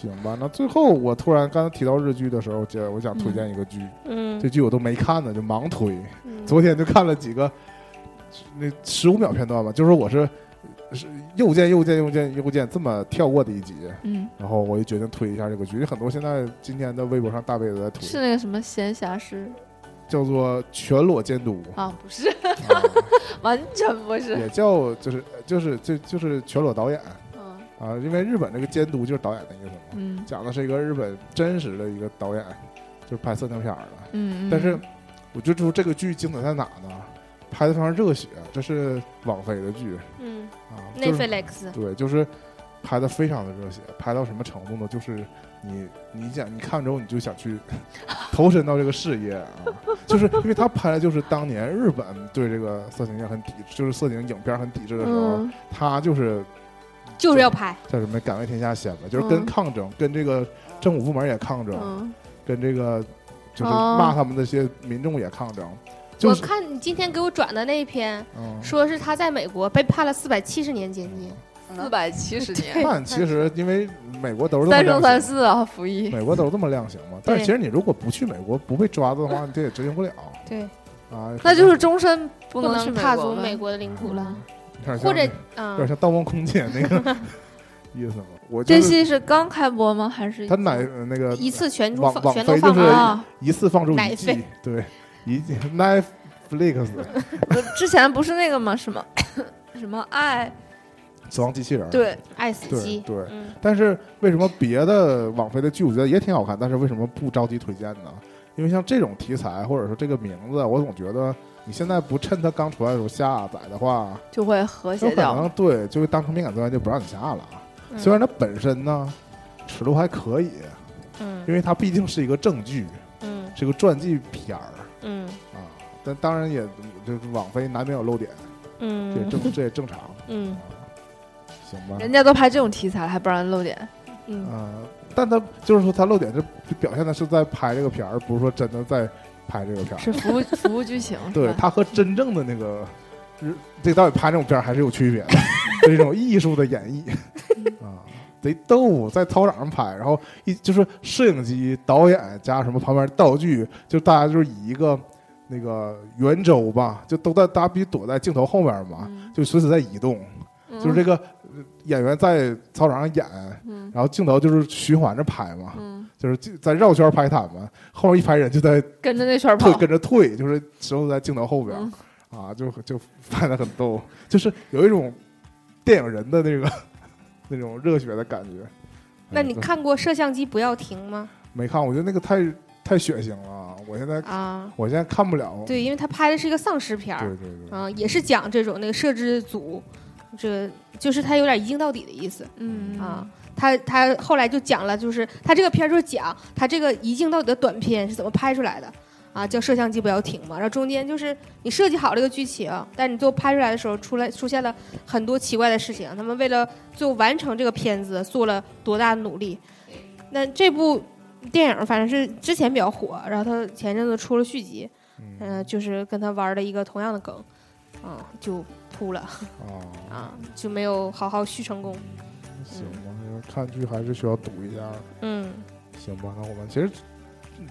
行吧，那最后我突然刚才提到日剧的时候，姐我想推荐一个剧，嗯这剧我都没看呢，就盲推。嗯昨天就看了几个那十五秒片段吧，就是我是是右键右键右键右键这么跳过的一集，嗯，然后我就决定推一下这个剧。很多现在今天的微博上大 V 都在推，是那个什么闲暇师叫做全裸监督，啊？不是，啊、完全不是。也叫就是就是就就是全裸导演嗯啊，因为日本这个监督就是导演的一个什么，嗯讲的是一个日本真实的一个导演，就是拍色情片儿的。嗯，但是我就说这个剧精彩在哪呢？拍的非常热血，这是网飞的剧嗯啊，，Netflix 对，就是拍的非常的热血，拍到什么程度呢？就是你你想你看之后你就想去 投身到这个事业啊，就是因为他拍的就是当年日本对这个色情片很抵，就是色情影片很抵制的时候，嗯他就是就是要拍，叫什么“敢为天下先”嘛，就是跟嗯抗争，跟这个政府部门也抗争，嗯跟这个就是哦骂他们那些民众也抗争，我看你今天给我转的那一篇，嗯，说是他在美国被判了四百七十年监禁，四百七十年，但其实因为美国都是三生，三世啊，服役。美国都是这么量刑嘛。但是其实你如果不去美国不被抓的话，你这也执行不了对，啊。那就是终身不不能踏足美国的领土了，有点像或者有点嗯，像《盗梦空间》那个意思嘛。我这是戏是刚开播吗？还是他奶呃那个一次全部网放全都放出？一次放出一季对，一季 Netflix 不之前不是那个吗？什么什么爱？死亡机器人，对，爱死对机，对。嗯，但是为什么别的网飞的剧我觉得也挺好看，但是为什么不着急推荐呢？因为像这种题材或者说这个名字，我总觉得你现在不趁它刚出来的时候下载的话，就会和谐掉。能对就会当成敏感资源就不让你下了。嗯虽然它本身呢尺度还可以，嗯因为它毕竟是一个正剧，嗯是个传记片儿嗯啊。但当然也就是网飞难免有漏点，嗯这也嗯正这也正常。嗯行吧，人家都拍这种题材了，还不让人露点？嗯嗯，但他就是说他漏点，就就表现的是在拍这个片儿，而不是说真的在拍这个片儿。是服务服务剧情，对他和真正的那个日这个导演拍这种片儿还是有区别的，是一种艺术的演绎 啊，贼逗，在操场上拍，然后一就是摄影机、导演加什么旁边道具，就大家就是以一个那个圆周吧，就都在大家必须躲在镜头后面嘛，嗯就随时在移动，就是这个呃演员在操场上演。嗯然后镜头就是循环着拍嘛，嗯，就是在绕圈拍他们，后面一排人就在跟着那圈退跑，跟着退，就是时候在镜头后边、嗯啊，就就拍的很逗，就是有一种电影人的那个 那种热血的感觉。那你嗯看过摄像机不要停吗？没看？我觉得那个太太血腥了，我现在啊，我现在看不了。对，因为他拍的是一个丧尸片对儿，对对，啊，也是讲这种那个摄制组，这就是他有点一镜到底的意思嗯啊。他他后来就讲了，就是他这个片儿就是讲他这个一镜到底的短片是怎么拍出来的啊，叫摄像机不要停嘛。然后中间就是你设计好这个剧情，但你最后拍出来的时候，出来出现了很多奇怪的事情。他们为了最后完成这个片子做了多大的努力？那这部电影反正是之前比较火，然后他前阵子出了续集，嗯嗯、就是跟他玩的一个同样的梗，嗯、就扑了啊，啊，就没有好好续成功。行吧，看剧还是需要赌一下。嗯行吧，那我们其实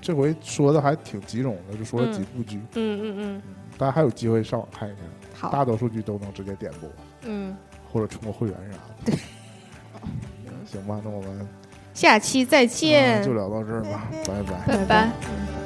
这回说的还挺集中的，就说了几部剧，嗯嗯嗯，大家还有机会上网看一看。好，大多数剧都能直接点播，嗯，或者充个会员啥的。对，行吧，那我们下期再见。啊就聊到这儿吧，拜拜。拜拜。